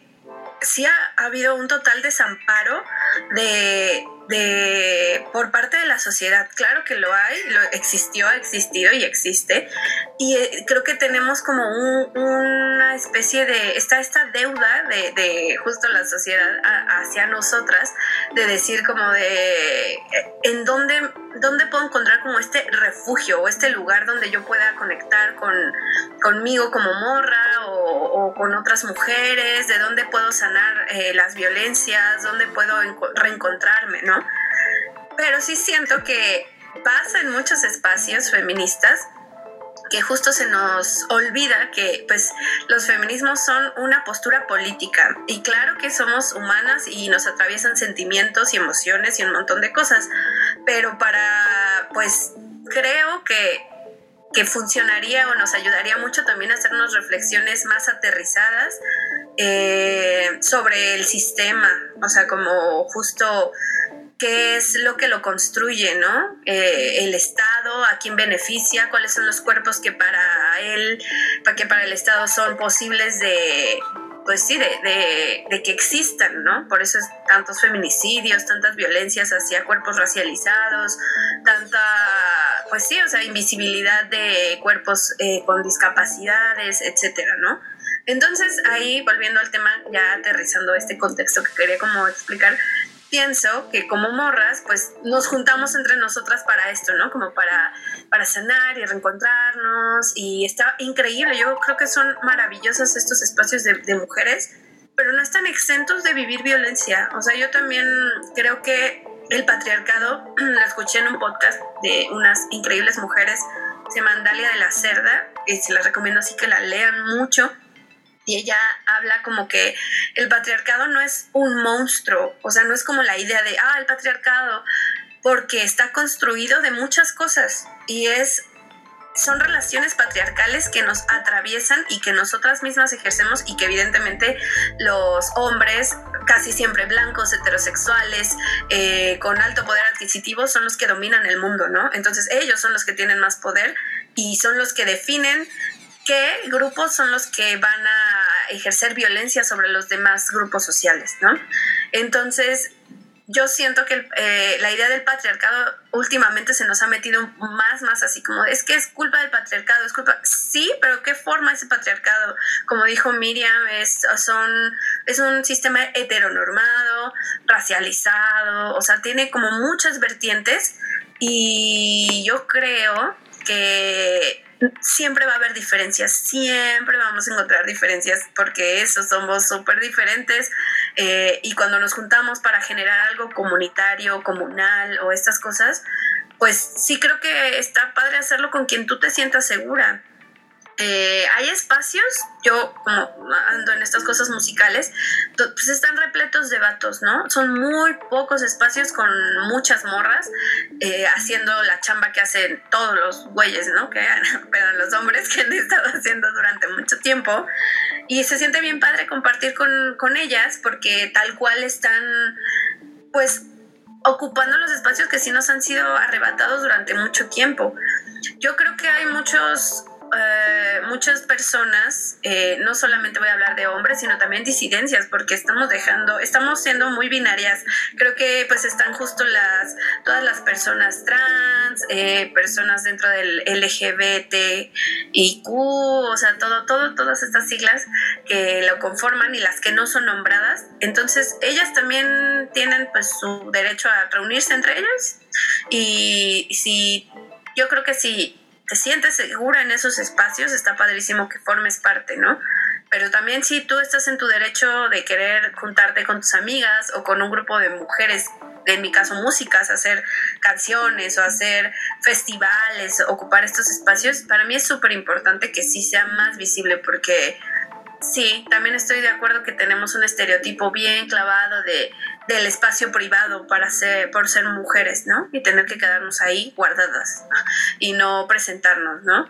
sí ha, habido un total desamparo de, de, por parte de la sociedad. Claro que lo hay, lo existió, ha existido y existe. Y eh, creo que tenemos como una especie de, está esta deuda de, de justo la sociedad hacia nosotras, de decir como de, eh, ¿en dónde, dónde puedo encontrar como este refugio o este lugar donde yo pueda conectar con, conmigo como morra o, con otras mujeres? ¿De dónde puedo sanar eh, las violencias? ¿Dónde puedo reencontrarme, no? Pero sí siento que pasa en muchos espacios feministas que justo se nos olvida que pues los feminismos son una postura política. Y claro que somos humanas y nos atraviesan sentimientos y emociones y un montón de cosas, pero para pues creo que que funcionaría o nos ayudaría mucho también a hacernos reflexiones más aterrizadas eh, sobre el sistema, o sea, como justo qué es lo que lo construye, ¿no? Eh, el Estado, a quién beneficia, cuáles son los cuerpos que para él, para que para el Estado son posibles de, pues sí, de, de, que existan, ¿no? Por eso es tantos feminicidios, tantas violencias hacia cuerpos racializados, tanta, pues sí, o sea, invisibilidad de cuerpos eh, con discapacidades, etcétera, ¿no? Entonces, ahí, volviendo al tema, ya aterrizando este contexto que quería como explicar, pienso que como morras, pues nos juntamos entre nosotras para esto, ¿no? Como para, para sanar y reencontrarnos. Y está increíble. Yo creo que son maravillosos estos espacios de, de mujeres, pero no están exentos de vivir violencia. O sea, yo también creo que el patriarcado, lo escuché en un podcast de unas increíbles mujeres, se llama Dalia de la Cerda, y se las recomiendo así que la lean mucho. Y ella habla como que el patriarcado no es un monstruo, o sea, no es como la idea de, ah, el patriarcado, porque está construido de muchas cosas y es son relaciones patriarcales que nos atraviesan y que nosotras mismas ejercemos y que evidentemente los hombres, casi siempre blancos, heterosexuales, eh, con alto poder adquisitivo, son los que dominan el mundo, ¿no? Entonces ellos son los que tienen más poder y son los que definen qué grupos son los que van a ejercer violencia sobre los demás grupos sociales, ¿no? Entonces, yo siento que eh, la idea del patriarcado últimamente se nos ha metido más, más así como, es que es culpa del patriarcado, es culpa, sí, pero ¿qué forma ese patriarcado? Como dijo Miriam, es, son, es un sistema heteronormado, racializado, o sea, tiene como muchas vertientes y yo creo que siempre va a haber diferencias, siempre vamos a encontrar diferencias porque eso somos súper diferentes eh, y cuando nos juntamos para generar algo comunitario, comunal o estas cosas, pues sí creo que está padre hacerlo con quien tú te sientas segura. Eh, hay espacios, yo como ando en estas cosas musicales, pues están repletos de vatos, ¿no? Son muy pocos espacios con muchas morras eh, haciendo la chamba que hacen todos los güeyes, ¿no? Que pero los hombres que han estado haciendo durante mucho tiempo. Y se siente bien padre compartir con, con ellas porque tal cual están, pues, ocupando los espacios que sí nos han sido arrebatados durante mucho tiempo. Yo creo que hay muchos eh, muchas personas, eh, no solamente voy a hablar de hombres, sino también disidencias, porque estamos dejando, estamos siendo muy binarias. Creo que pues están justo las, todas las personas trans, eh, personas dentro del LGBT y Q, o sea, todo, todo, todas estas siglas que lo conforman y las que no son nombradas. Entonces, ellas también tienen pues su derecho a reunirse entre ellas y si yo creo que si te sientes segura en esos espacios, está padrísimo que formes parte, ¿no? Pero también si tú estás en tu derecho de querer juntarte con tus amigas o con un grupo de mujeres, en mi caso músicas, hacer canciones o hacer festivales, ocupar estos espacios, para mí es súper importante que sí sea más visible porque sí, también estoy de acuerdo que tenemos un estereotipo bien clavado de del espacio privado para ser, por ser mujeres, ¿no? Y tener que quedarnos ahí guardadas y no presentarnos, ¿no?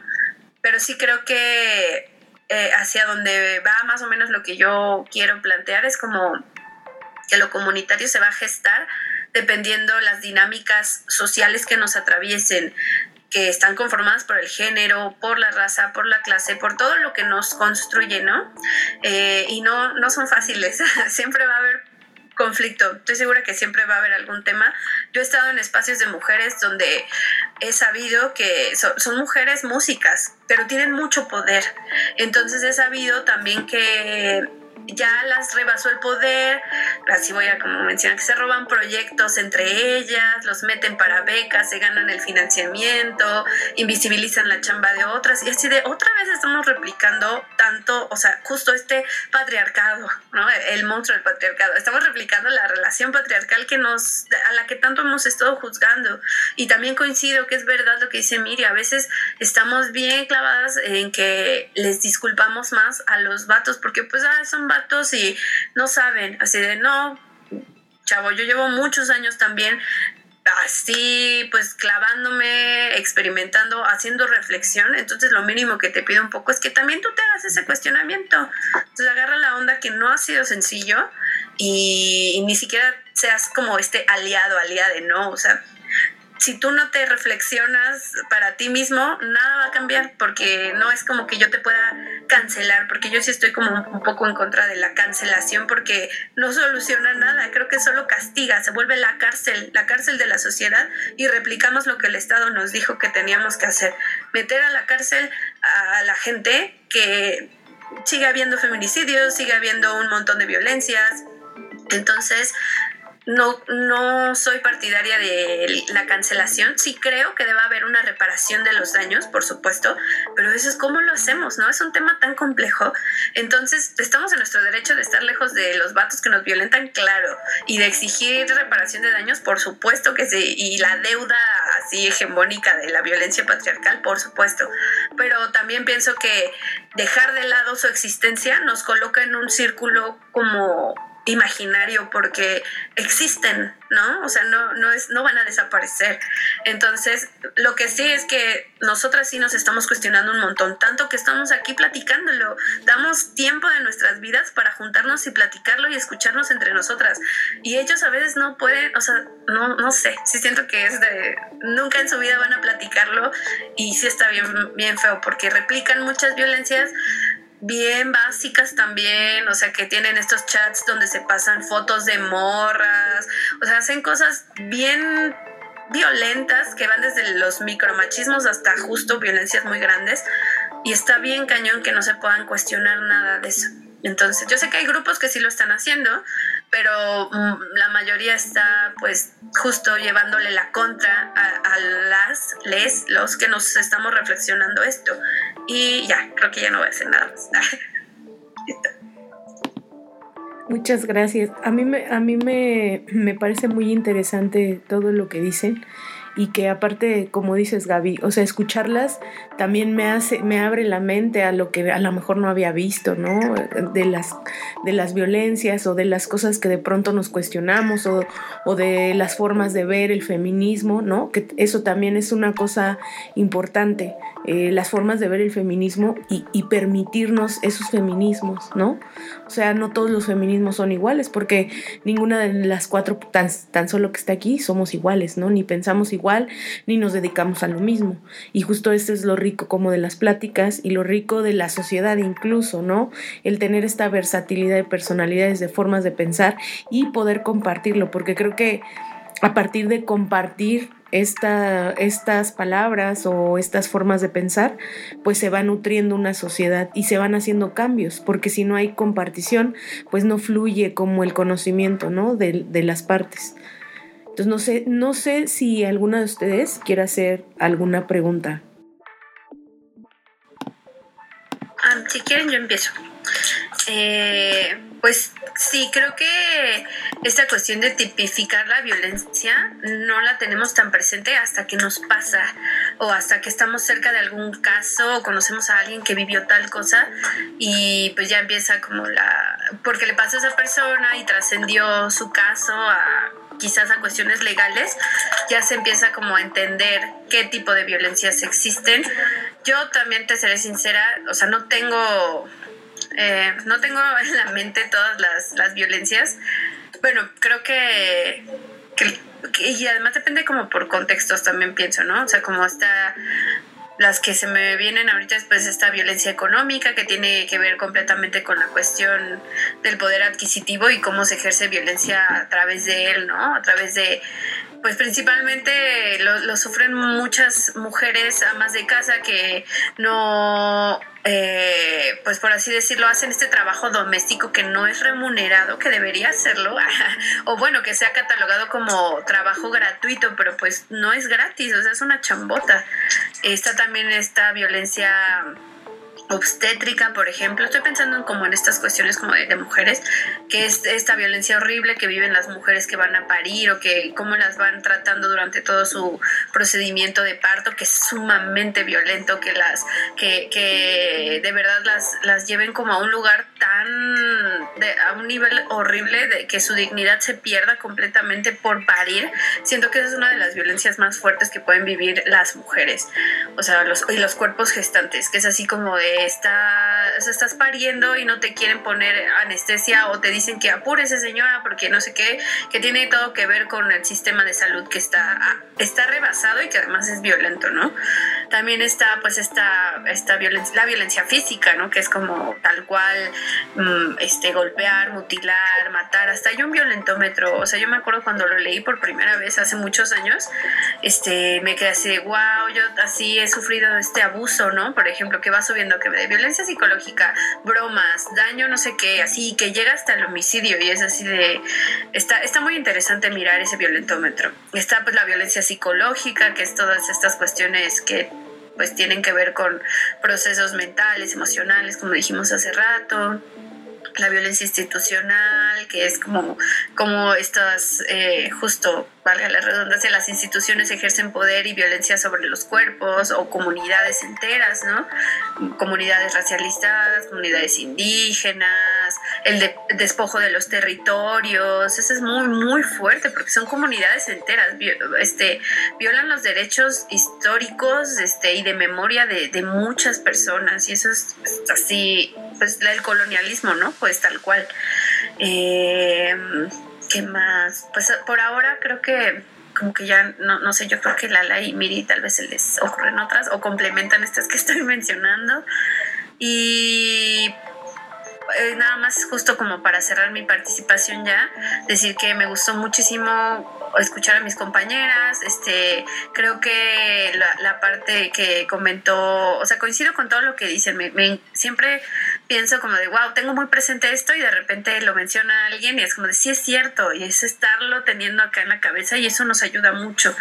Pero sí creo que eh, hacia donde va más o menos lo que yo quiero plantear es como que lo comunitario se va a gestar dependiendo las dinámicas sociales que nos atraviesen, que están conformadas por el género, por la raza, por la clase, por todo lo que nos construye, ¿no? Eh, y no, no son fáciles, siempre va a haber conflicto. Estoy segura que siempre va a haber algún tema. Yo he estado en espacios de mujeres donde he sabido que son, mujeres músicas, pero tienen mucho poder. Entonces he sabido también que ya las rebasó el poder, así voy a como mencionar, que se roban proyectos entre ellas, los meten para becas, se ganan el financiamiento, invisibilizan la chamba de otras y así de otra vez estamos replicando tanto, o sea, justo este patriarcado, ¿no? El monstruo del patriarcado. Estamos replicando la relación patriarcal que nos, a la que tanto hemos estado juzgando. Y también coincido que es verdad lo que dice Miri, a veces estamos bien clavadas en que les disculpamos más a los vatos porque pues ah, son vatos y no saben, así de no, chavo, yo llevo muchos años también así, pues clavándome, experimentando, haciendo reflexión, entonces lo mínimo que te pido un poco es que también tú te hagas ese cuestionamiento. Entonces agarra la onda que no ha sido sencillo y, ni siquiera seas como este aliado, aliade, ¿no? O sea, si tú no te reflexionas para ti mismo, nada va a cambiar, porque no es como que yo te pueda cancelar, porque yo sí estoy como un poco en contra de la cancelación, porque no soluciona nada, creo que solo castiga, se vuelve la cárcel, la cárcel de la sociedad y replicamos lo que el Estado nos dijo que teníamos que hacer, meter a la cárcel a la gente que sigue habiendo feminicidios, sigue habiendo un montón de violencias, entonces no, no soy partidaria de la cancelación. Sí creo que debe haber una reparación de los daños, por supuesto, pero eso es cómo lo hacemos, ¿no? Es un tema tan complejo. Entonces, estamos en nuestro derecho de estar lejos de los vatos que nos violentan, claro, y de exigir reparación de daños, por supuesto que sí, y la deuda así hegemónica de la violencia patriarcal, por supuesto. Pero también pienso que dejar de lado su existencia nos coloca en un círculo como imaginario porque existen, ¿no? O sea, no, no, es, no van a desaparecer. Entonces, lo que sí es que nosotras sí nos estamos cuestionando un montón, tanto que estamos aquí platicándolo, damos tiempo de nuestras vidas para juntarnos y platicarlo y escucharnos entre nosotras. Y ellos a veces no pueden, o sea, no, no sé, sí siento que es de, nunca en su vida van a platicarlo y sí está bien, bien feo porque replican muchas violencias bien básicas también, o sea, que tienen estos chats donde se pasan fotos de morras, o sea, hacen cosas bien violentas que van desde los micromachismos hasta justo violencias muy grandes y está bien cañón que no se puedan cuestionar nada de eso. Entonces, yo sé que hay grupos que sí lo están haciendo, pero mm, la mayoría está pues justo llevándole la contra a, las, les, los que nos estamos reflexionando esto. Y ya, creo que ya no voy a hacer nada más.
Muchas gracias. A mí, me, a mí me, me parece muy interesante todo lo que dicen y que aparte, como dices Gaby, o sea, escucharlas también me hace, me abre la mente a lo que a lo mejor no había visto, ¿no? De las, de las violencias o de las cosas que de pronto nos cuestionamos o, o de las formas de ver el feminismo, ¿no? Que eso también es una cosa importante, eh, las formas de ver el feminismo y, y permitirnos esos feminismos, ¿no? O sea, no todos los feminismos son iguales porque ninguna de las cuatro tan, tan solo que está aquí somos iguales, ¿no? Ni pensamos igual ni nos dedicamos a lo mismo. Y justo esto es lo rico como de las pláticas y lo rico de la sociedad incluso, ¿no? El tener esta versatilidad de personalidades, de formas de pensar y poder compartirlo, porque creo que a partir de compartir esta, estas palabras o estas formas de pensar, pues se va nutriendo una sociedad y se van haciendo cambios, porque si no hay compartición, pues no fluye como el conocimiento, ¿no? De, de las partes. Entonces no sé, no sé si alguna de ustedes quiere hacer alguna pregunta.
Ah, si quieren yo empiezo. Eh, pues sí, creo que esta cuestión de tipificar la violencia no la tenemos tan presente hasta que nos pasa o hasta que estamos cerca de algún caso o conocemos a alguien que vivió tal cosa y pues ya empieza como la... porque le pasó a esa persona y trascendió su caso a quizás a cuestiones legales, ya se empieza como a entender qué tipo de violencias existen. Yo también te seré sincera, o sea, no tengo, eh, no tengo en la mente todas las, las violencias. Bueno, creo que, que, y además depende como por contextos también pienso, ¿no? O sea, como está las que se me vienen ahorita después esta violencia económica que tiene que ver completamente con la cuestión del poder adquisitivo y cómo se ejerce violencia a través de él, ¿no? A través de pues principalmente lo, sufren muchas mujeres amas de casa que no, eh, pues por así decirlo, hacen este trabajo doméstico que no es remunerado, que debería hacerlo, o bueno, que sea catalogado como trabajo gratuito, pero pues no es gratis, o sea, es una chambota. Está también esta violencia obstétrica, por ejemplo, estoy pensando en como en estas cuestiones como de, mujeres, que es esta violencia horrible que viven las mujeres que van a parir o que cómo las van tratando durante todo su procedimiento de parto, que es sumamente violento, que las, que, que de verdad las, las lleven como a un lugar tan, de, a un nivel horrible de que su dignidad se pierda completamente por parir. Siento que esa es una de las violencias más fuertes que pueden vivir las mujeres, o sea, los, y los cuerpos gestantes, que es así como de estás pariendo y no te quieren poner anestesia o te dicen que apúrese señora porque no sé qué, que tiene todo que ver con el sistema de salud que está, está rebasado y que además es violento, ¿no? también está pues esta, esta violencia, la violencia física, ¿no? Que es como tal cual, mm, este, golpear, mutilar, matar, hasta hay un violentómetro, o sea, yo me acuerdo cuando lo leí por primera vez hace muchos años, este, me quedé así, wow, yo así he sufrido este abuso, ¿no? Por ejemplo, que va subiendo, que violencia psicológica, bromas, daño, no sé qué, así, que llega hasta el homicidio y es así de, está, está muy interesante mirar ese violentómetro. Está pues la violencia psicológica, que es todas estas cuestiones que pues tienen que ver con procesos mentales, emocionales, como dijimos hace rato la violencia institucional, que es como, como estas, eh, justo, valga la redundancia, las instituciones ejercen poder y violencia sobre los cuerpos o comunidades enteras, ¿no? Comunidades racializadas, comunidades indígenas, el despojo de los territorios, eso es muy, muy fuerte porque son comunidades enteras, este, violan los derechos históricos este, y de memoria de, de muchas personas y eso es así, pues el colonialismo, ¿no? Pues tal cual. Eh, ¿Qué más? Pues por ahora creo que como que ya, no, no sé, yo creo que Lala y Miri tal vez se les ocurren otras o complementan estas que estoy mencionando. Y eh, nada más justo como para cerrar mi participación ya, decir que me gustó muchísimo escuchar a mis compañeras, este, creo que la, parte que comentó, o sea, coincido con todo lo que dicen, me, siempre pienso como de, wow, tengo muy presente esto y de repente lo menciona alguien y es como de, sí es cierto, y es estarlo teniendo acá en la cabeza y eso nos ayuda mucho.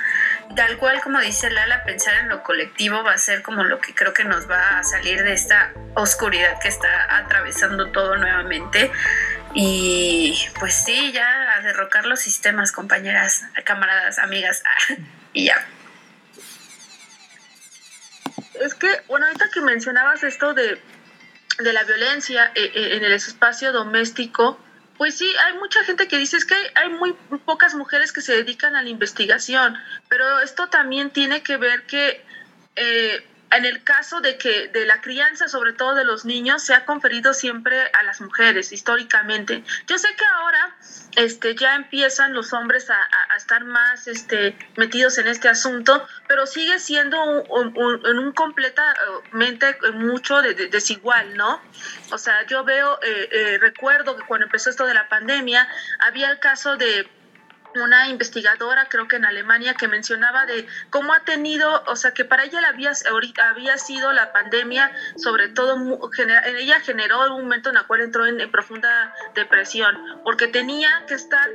Tal cual como dice Lala, pensar en lo colectivo va a ser como lo que creo que nos va a salir de esta oscuridad que está atravesando todo nuevamente. Y pues sí, ya a derrocar los sistemas, compañeras, camaradas, amigas, y ya.
Es que, bueno, ahorita que mencionabas esto de, de la violencia eh, eh, en el espacio doméstico, pues sí, hay mucha gente que dice es que hay muy pocas mujeres que se dedican a la investigación, pero esto también tiene que ver que eh, en el caso de que de la crianza, sobre todo de los niños, se ha conferido siempre a las mujeres históricamente. Yo sé que ahora este, ya empiezan los hombres a, estar más este, metidos en este asunto, pero sigue siendo un, un, completamente mucho desigual, ¿no? O sea, yo veo, eh, eh, recuerdo que cuando empezó esto de la pandemia, había el caso de una investigadora, creo que en Alemania, que mencionaba de cómo ha tenido, o sea, que para ella la había, había sido la pandemia, sobre todo, en ella generó un momento en el cual entró en, profunda depresión, porque tenía que estar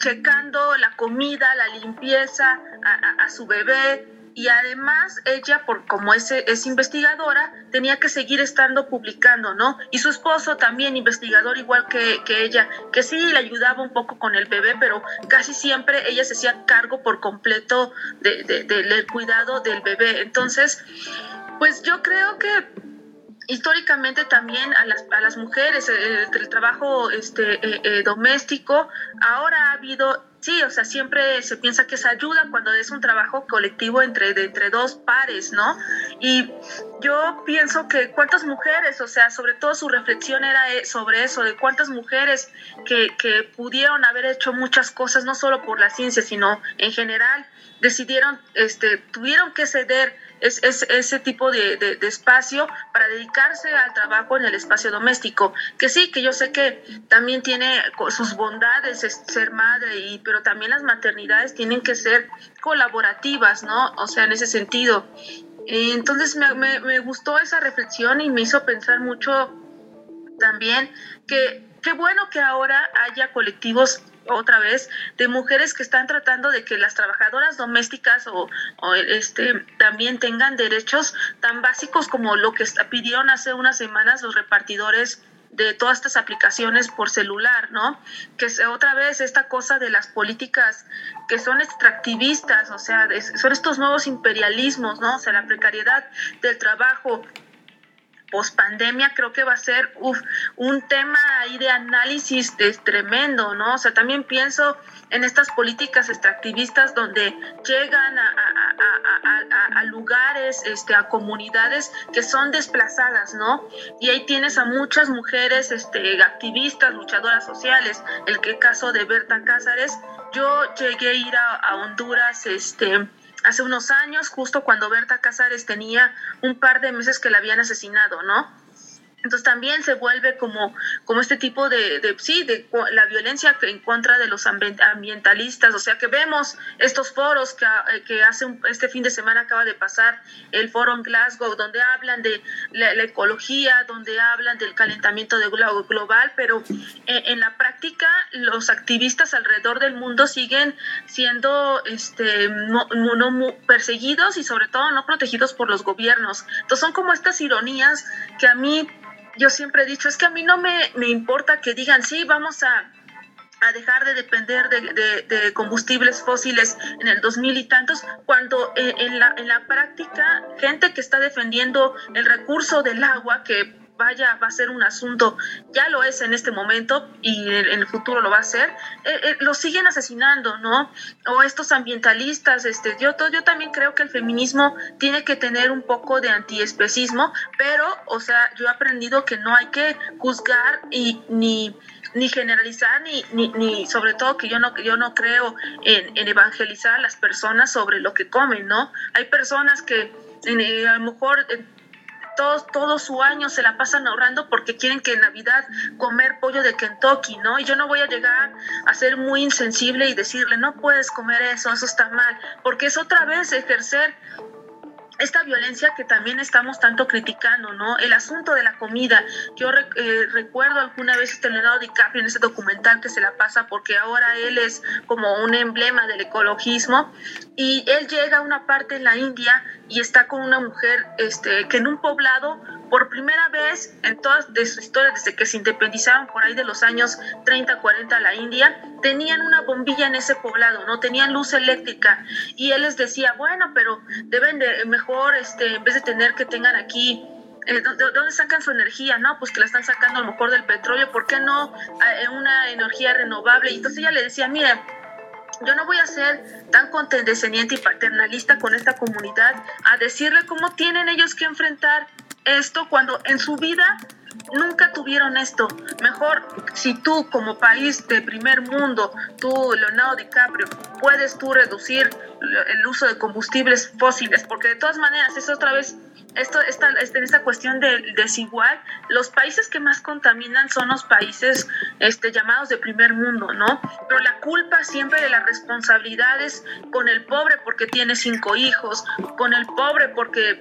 checando la comida, la limpieza a su bebé, y además ella, por como es, es investigadora, tenía que seguir estando publicando, ¿no? Y su esposo también investigador igual que, ella, que sí le ayudaba un poco con el bebé, pero casi siempre ella se hacía cargo por completo del cuidado del bebé. Entonces, pues yo creo que históricamente también a las, a las mujeres, el, trabajo este, eh, eh, doméstico, ahora ha habido Sí, o sea, siempre se piensa que es ayuda cuando es un trabajo colectivo entre, entre dos pares, ¿no? Y yo pienso que cuántas mujeres, o sea, sobre todo su reflexión era eh, sobre eso, de cuántas mujeres que, que pudieron haber hecho muchas cosas, no solo por la ciencia, sino en general, decidieron, este, tuvieron que ceder es, ese tipo de, de, espacio para dedicarse al trabajo en el espacio doméstico. Que sí, que yo sé que también tiene sus bondades ser madre, pero también las maternidades tienen que ser colaborativas, ¿no? O sea, en ese sentido. Entonces me, me, me gustó esa reflexión y me hizo pensar mucho también que qué bueno que ahora haya colectivos otra vez de mujeres que están tratando de que las trabajadoras domésticas o, este también tengan derechos tan básicos como lo que pidieron hace unas semanas los repartidores de todas estas aplicaciones por celular, ¿no? Que otra vez esta cosa de las políticas que son extractivistas, o sea, son estos nuevos imperialismos, ¿no? O sea, la precariedad del trabajo, pospandemia creo que va a ser un tema ahí de análisis es tremendo, ¿no? O sea, también pienso en estas políticas extractivistas donde llegan a, lugares, este, a comunidades que son desplazadas, ¿no? Y ahí tienes a muchas mujeres este, activistas, luchadoras sociales, el que caso de Berta Cázares, yo llegué a ir a, Honduras, este, hace unos años, justo cuando Berta Cázares tenía un par de meses que la habían asesinado, ¿no? Entonces también se vuelve como, como este tipo de, de, sí, de la violencia en contra de los ambientalistas, o sea que vemos estos foros que, eh, que hace este fin de semana acaba de pasar el foro en Glasgow, donde hablan de la, ecología, donde hablan del calentamiento de global, pero en, en, la práctica los activistas alrededor del mundo siguen siendo este, no, no, perseguidos y sobre todo no protegidos por los gobiernos. Entonces son como estas ironías que a mí yo siempre he dicho, es que a mí no me, me importa que digan, sí, vamos a, a dejar de depender de, de, combustibles fósiles en el 2000 y tantos, cuando en, en, la, en la práctica gente que está defendiendo el recurso del agua, que vaya, va a ser un asunto, ya lo es en este momento y en, el futuro lo va a ser, eh, eh, lo siguen asesinando, ¿no? O estos ambientalistas, este, yo, yo también creo que el feminismo tiene que tener un poco de antiespecismo, pero, o sea, yo he aprendido que no hay que juzgar y ni ni generalizar ni, ni, sobre todo que yo no yo no creo en, en, evangelizar a las personas sobre lo que comen no hay personas que eh, a lo mejor todos, todo su año se la pasan ahorrando porque quieren que en Navidad comer pollo de Kentucky, ¿no? Y yo no voy a llegar a ser muy insensible y decirle, no puedes comer eso, eso está mal, porque es otra vez ejercer esta violencia que también estamos tanto criticando, ¿no? El asunto de la comida. Yo eh, recuerdo alguna vez este Leonardo DiCaprio en ese documental que se la pasa porque ahora él es como un emblema del ecologismo y él llega a una parte en la India y está con una mujer este, que en un poblado por primera vez en toda de su historia desde que se independizaron por ahí de los años 30, 40 la India, tenían una bombilla en ese poblado, no tenían luz eléctrica y él les decía, bueno, pero deben de mejor este en vez de tener que tengan aquí eh, ¿de dónde sacan su energía? No, pues que la están sacando a lo mejor del petróleo, ¿por qué no eh, una energía renovable? Y entonces ella le decía, mire, yo no voy a ser tan condescendiente y paternalista con esta comunidad a decirle cómo tienen ellos que enfrentar esto cuando en su vida nunca tuvieron esto. Mejor si tú como país de primer mundo, tú Leonardo DiCaprio, puedes tú reducir el uso de combustibles fósiles, porque de todas maneras es otra vez esto, esta, este, esta cuestión de desigual, los países que más contaminan son los países este, llamados de primer mundo, ¿no? Pero la culpa siempre de las responsabilidades con el pobre porque tiene cinco hijos, con el pobre porque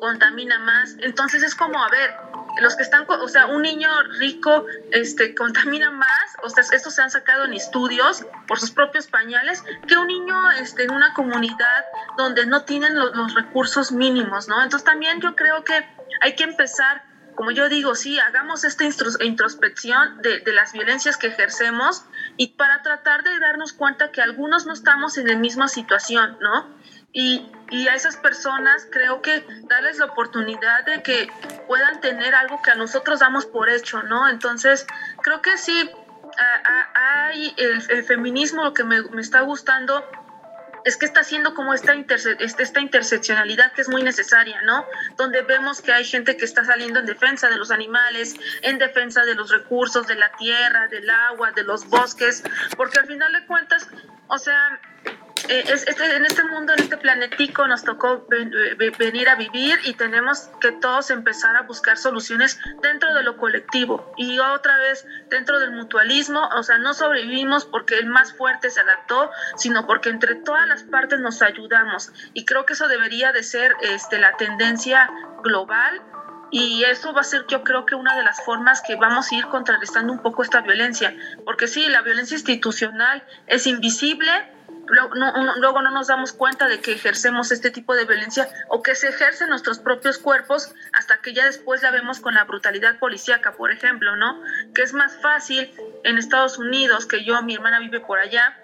contamina más. Entonces es como, a ver, los que están, o sea, un niño rico este, contamina más, o sea, esto se han sacado en estudios por sus propios pañales, que un niño este, en una comunidad donde no tienen los, los recursos mínimos, ¿no? Entonces también yo creo que hay que empezar como yo digo, sí, hagamos esta introspección de, de, las violencias que ejercemos y para tratar de darnos cuenta que algunos no estamos en la misma situación, ¿no? Y, y, a esas personas creo que darles la oportunidad de que puedan tener algo que a nosotros damos por hecho, ¿no? Entonces, creo que sí, hay el, el, feminismo, lo que me, me, está gustando es que está haciendo como esta, interse este, esta interseccionalidad que es muy necesaria, ¿no? Donde vemos que hay gente que está saliendo en defensa de los animales, en defensa de los recursos, de la tierra, del agua, de los bosques, porque al final de cuentas, o sea, eh, es, este, en este mundo, en este planetico, nos tocó ven, venir a vivir y tenemos que todos empezar a buscar soluciones dentro de lo colectivo. Y otra vez dentro del mutualismo, o sea, no sobrevivimos porque el más fuerte se adaptó, sino porque entre todas las partes nos ayudamos. Y creo que eso debería de ser este, la tendencia global y eso va a ser yo creo que una de las formas que vamos a ir contrarrestando un poco esta violencia, porque sí, la violencia institucional es invisible, luego no, luego no nos damos cuenta de que ejercemos este tipo de violencia o que se ejerce en nuestros propios cuerpos hasta que ya después la vemos con la brutalidad policíaca, por ejemplo, ¿no? Que es más fácil en Estados Unidos, que yo, mi hermana vive por allá,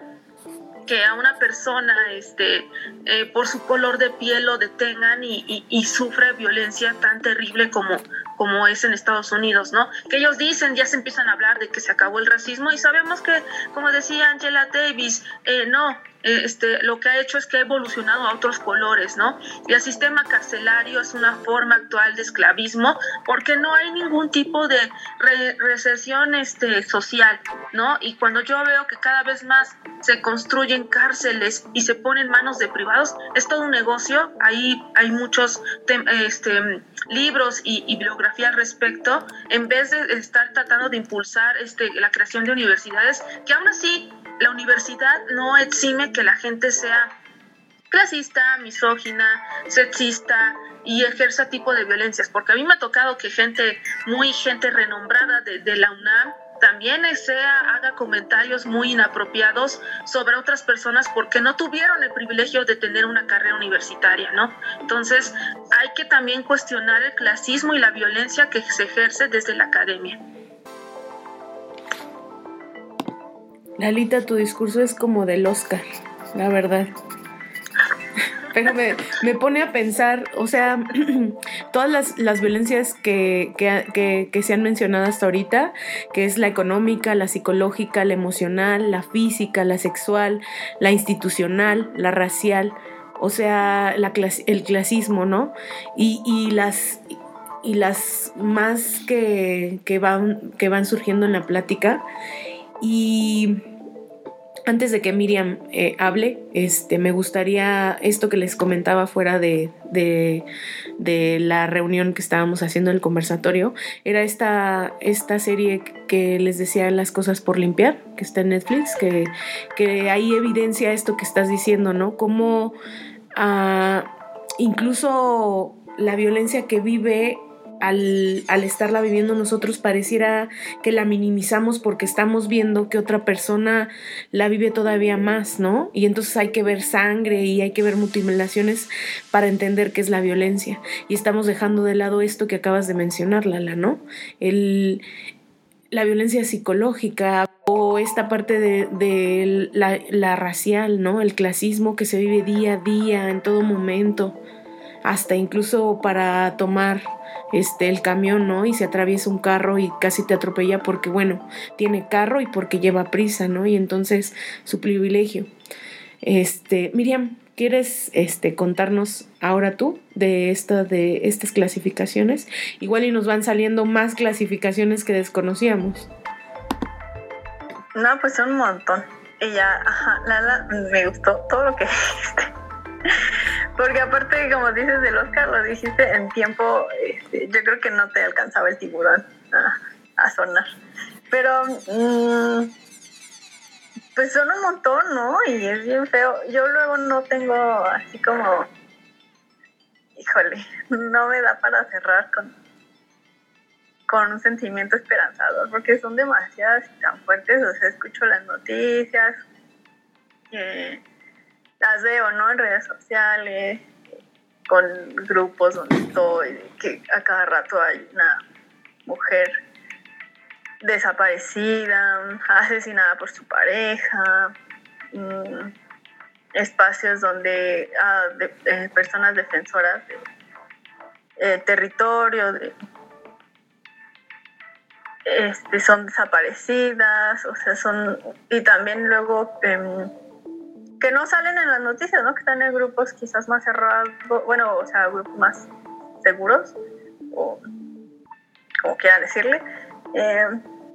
que a una persona este, eh, por su color de piel lo detengan y, y, sufre violencia tan terrible como, como es en Estados Unidos, ¿no? Que ellos dicen, ya se empiezan a hablar de que se acabó el racismo y sabemos que, como decía Angela Davis, eh, no, este, lo que ha hecho es que ha evolucionado a otros colores, ¿no? Y el sistema carcelario es una forma actual de esclavismo porque no hay ningún tipo de recesión este, social, ¿no? Y cuando yo veo que cada vez más se construyen cárceles y se ponen manos de privados, es todo un negocio, ahí hay muchos este, libros y, y bibliografía al respecto, en vez de estar tratando de impulsar este, la creación de universidades, que aún así la universidad no exime que la gente sea clasista, misógina, sexista y ejerza tipo de violencias, porque a mí me ha tocado que gente, muy gente renombrada de, la UNAM, también sea, haga comentarios muy inapropiados sobre otras personas porque no tuvieron el privilegio de tener una carrera universitaria, ¿no? Entonces, hay que también cuestionar el clasismo y la violencia que se ejerce desde la academia.
Lalita, tu discurso es como del Oscar, la verdad. Pero me, pone a pensar, o sea, todas las, violencias que, que, se han mencionado hasta ahorita, que es la económica, la psicológica, la emocional, la física, la sexual, la institucional, la racial, o sea, la el clasismo, ¿no? Y, y las y las más que, que, van, que van surgiendo en la plática. Y antes de que Miriam eh, hable, este, me gustaría esto que les comentaba fuera de, la reunión que estábamos haciendo, el conversatorio, era esta, esta serie que les decía Las cosas por limpiar, que está en Netflix, que, que ahí evidencia esto que estás diciendo, ¿no? Cómo ah, incluso la violencia que vive al, estarla viviendo nosotros pareciera que la minimizamos porque estamos viendo que otra persona la vive todavía más, ¿no? Y entonces hay que ver sangre y hay que ver mutilaciones para entender qué es la violencia. Y estamos dejando de lado esto que acabas de mencionar, Lala, ¿no? El, la violencia psicológica o esta parte de, la, la racial, ¿no? El clasismo que se vive día a día, en todo momento, hasta incluso para tomar este, el camión, ¿no? Y se atraviesa un carro y casi te atropella porque, bueno, tiene carro y porque lleva prisa, ¿no? Y entonces su privilegio. Este, Miriam, ¿quieres este, contarnos ahora tú de, esta, de estas clasificaciones? Igual y nos van saliendo más clasificaciones que desconocíamos.
No, pues un montón. Y ya, ajá, Lala, me gustó todo lo que dijiste. Porque aparte, como dices del Oscar, lo dijiste en tiempo, este, yo creo que no te alcanzaba el tiburón a, sonar. Pero, mm, pues son un montón, ¿no? Y es bien feo. Yo luego no tengo así como, híjole, no me da para cerrar con, con un sentimiento esperanzador, porque son demasiadas y tan fuertes. O sea, escucho las noticias. Eh, las veo, ¿no? En redes sociales, con grupos donde estoy, que a cada rato hay una mujer desaparecida, asesinada por su pareja, mm, espacios donde ah, personas defensoras de eh, territorio este, son desaparecidas, o sea, son, y también luego em, que no salen en las noticias, ¿no? Que están en grupos quizás más cerrados, bueno, o sea, grupos más seguros, o como quieran decirle, eh,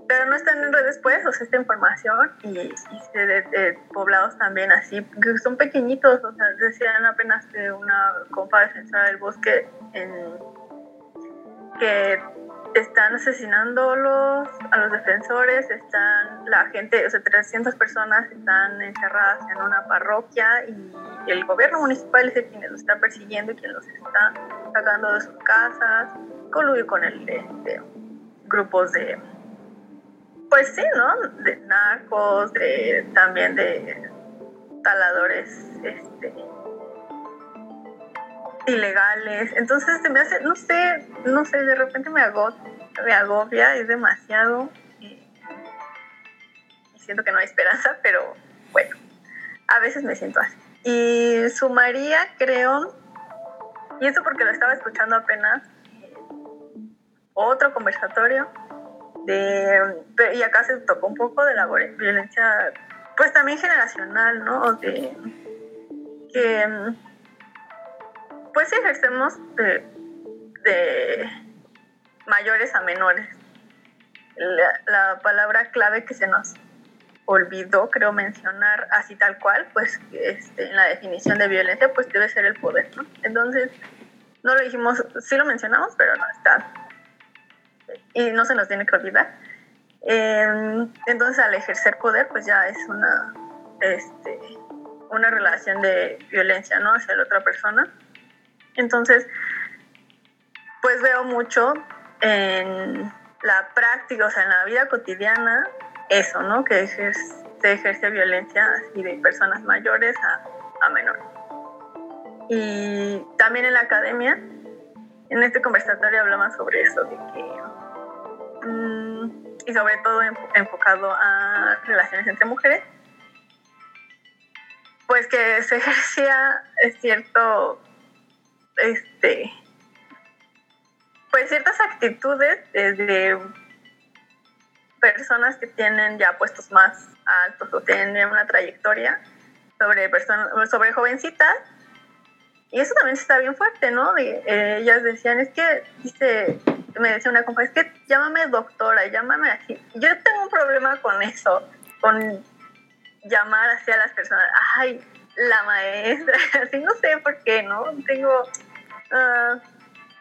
pero no están en redes, pues, o sea, esta información y, de, poblados también así, que son pequeñitos, o sea, decían apenas de una compa defensora del bosque en, que están asesinando a los defensores, están la gente, o sea, 300 personas están encerradas en una parroquia y el gobierno municipal es el quien los está persiguiendo y quien los está sacando de sus casas, coludir con el de, grupos de, pues sí, ¿no? De narcos, de, también de taladores, este, ilegales. Entonces se me hace, no sé, no sé, de repente me agota, me agobia, es demasiado. Siento que no hay esperanza, pero bueno, a veces me siento así. Y sumaría, creo, y eso porque lo estaba escuchando apenas, otro conversatorio de, y acá se tocó un poco de la violencia pues también generacional, ¿no? De que pues ejercemos de, mayores a menores. La, la, palabra clave que se nos olvidó, creo, mencionar así tal cual, pues este, en la definición de violencia, pues debe ser el poder, ¿no? Entonces, no lo dijimos, sí lo mencionamos, pero no está. Y no se nos tiene que olvidar. Eh, entonces, al ejercer poder, pues ya es una, este, una relación de violencia, ¿no? Hacia la otra persona. Entonces, pues veo mucho en la práctica, o sea, en la vida cotidiana, eso, ¿no? Que se ejerce violencia así de personas mayores a, a menores. Y también en la academia, en este conversatorio hablamos sobre eso, de que, mmm, y sobre todo enfocado a relaciones entre mujeres, pues que se ejercía cierto, este, pues ciertas actitudes desde personas que tienen ya puestos más altos o tienen una trayectoria sobre personas, sobre jovencitas. Y eso también está bien fuerte, ¿no? Eh, ellas decían, es que, dice, me decía una compañera, es que llámame doctora, llámame así. Yo tengo un problema con eso, con llamar así a las personas, ay, la maestra, así no sé por qué, ¿no? Tengo uh,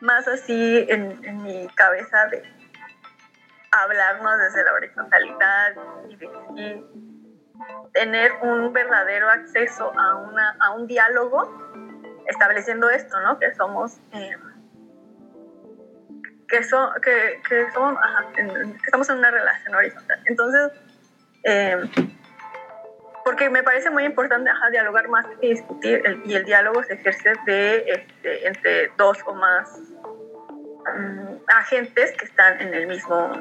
más así en, en, mi cabeza de hablarnos desde la horizontalidad y, tener un verdadero acceso a, una, a un diálogo estableciendo esto, ¿no? Que somos... Eh, que, so, que, que, somos, estamos en una relación horizontal. Entonces, eh, porque me parece muy importante dialogar más que discutir, el, y el diálogo se ejerce de, este, entre dos o más um, agentes que están en el mismo,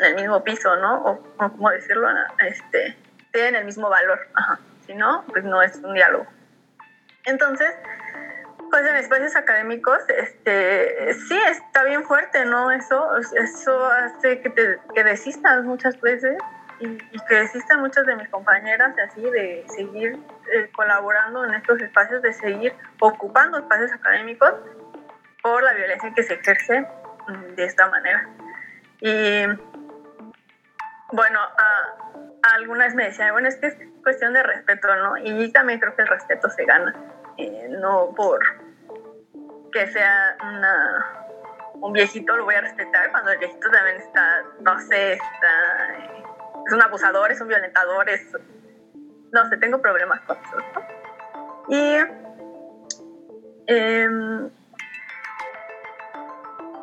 en el mismo piso, ¿no? O, o cómo decirlo, este, tienen el mismo valor, ajá. Si no, pues no es un diálogo. Entonces, pues en espacios académicos, este, sí, está bien fuerte, ¿no? Eso, eso hace que te que desistas muchas veces y, que desistan muchas de mis compañeras así de seguir eh, colaborando en estos espacios, de seguir ocupando espacios académicos por la violencia que se ejerce mm, de esta manera. Y bueno, a, algunas me decían, bueno, es que es cuestión de respeto, ¿no? Y también creo que el respeto se gana. Eh, no por que sea una, un viejito lo voy a respetar cuando el viejito también está, no sé, está, es un abusador, es un violentador, es, no sé, tengo problemas con eso. Y eh,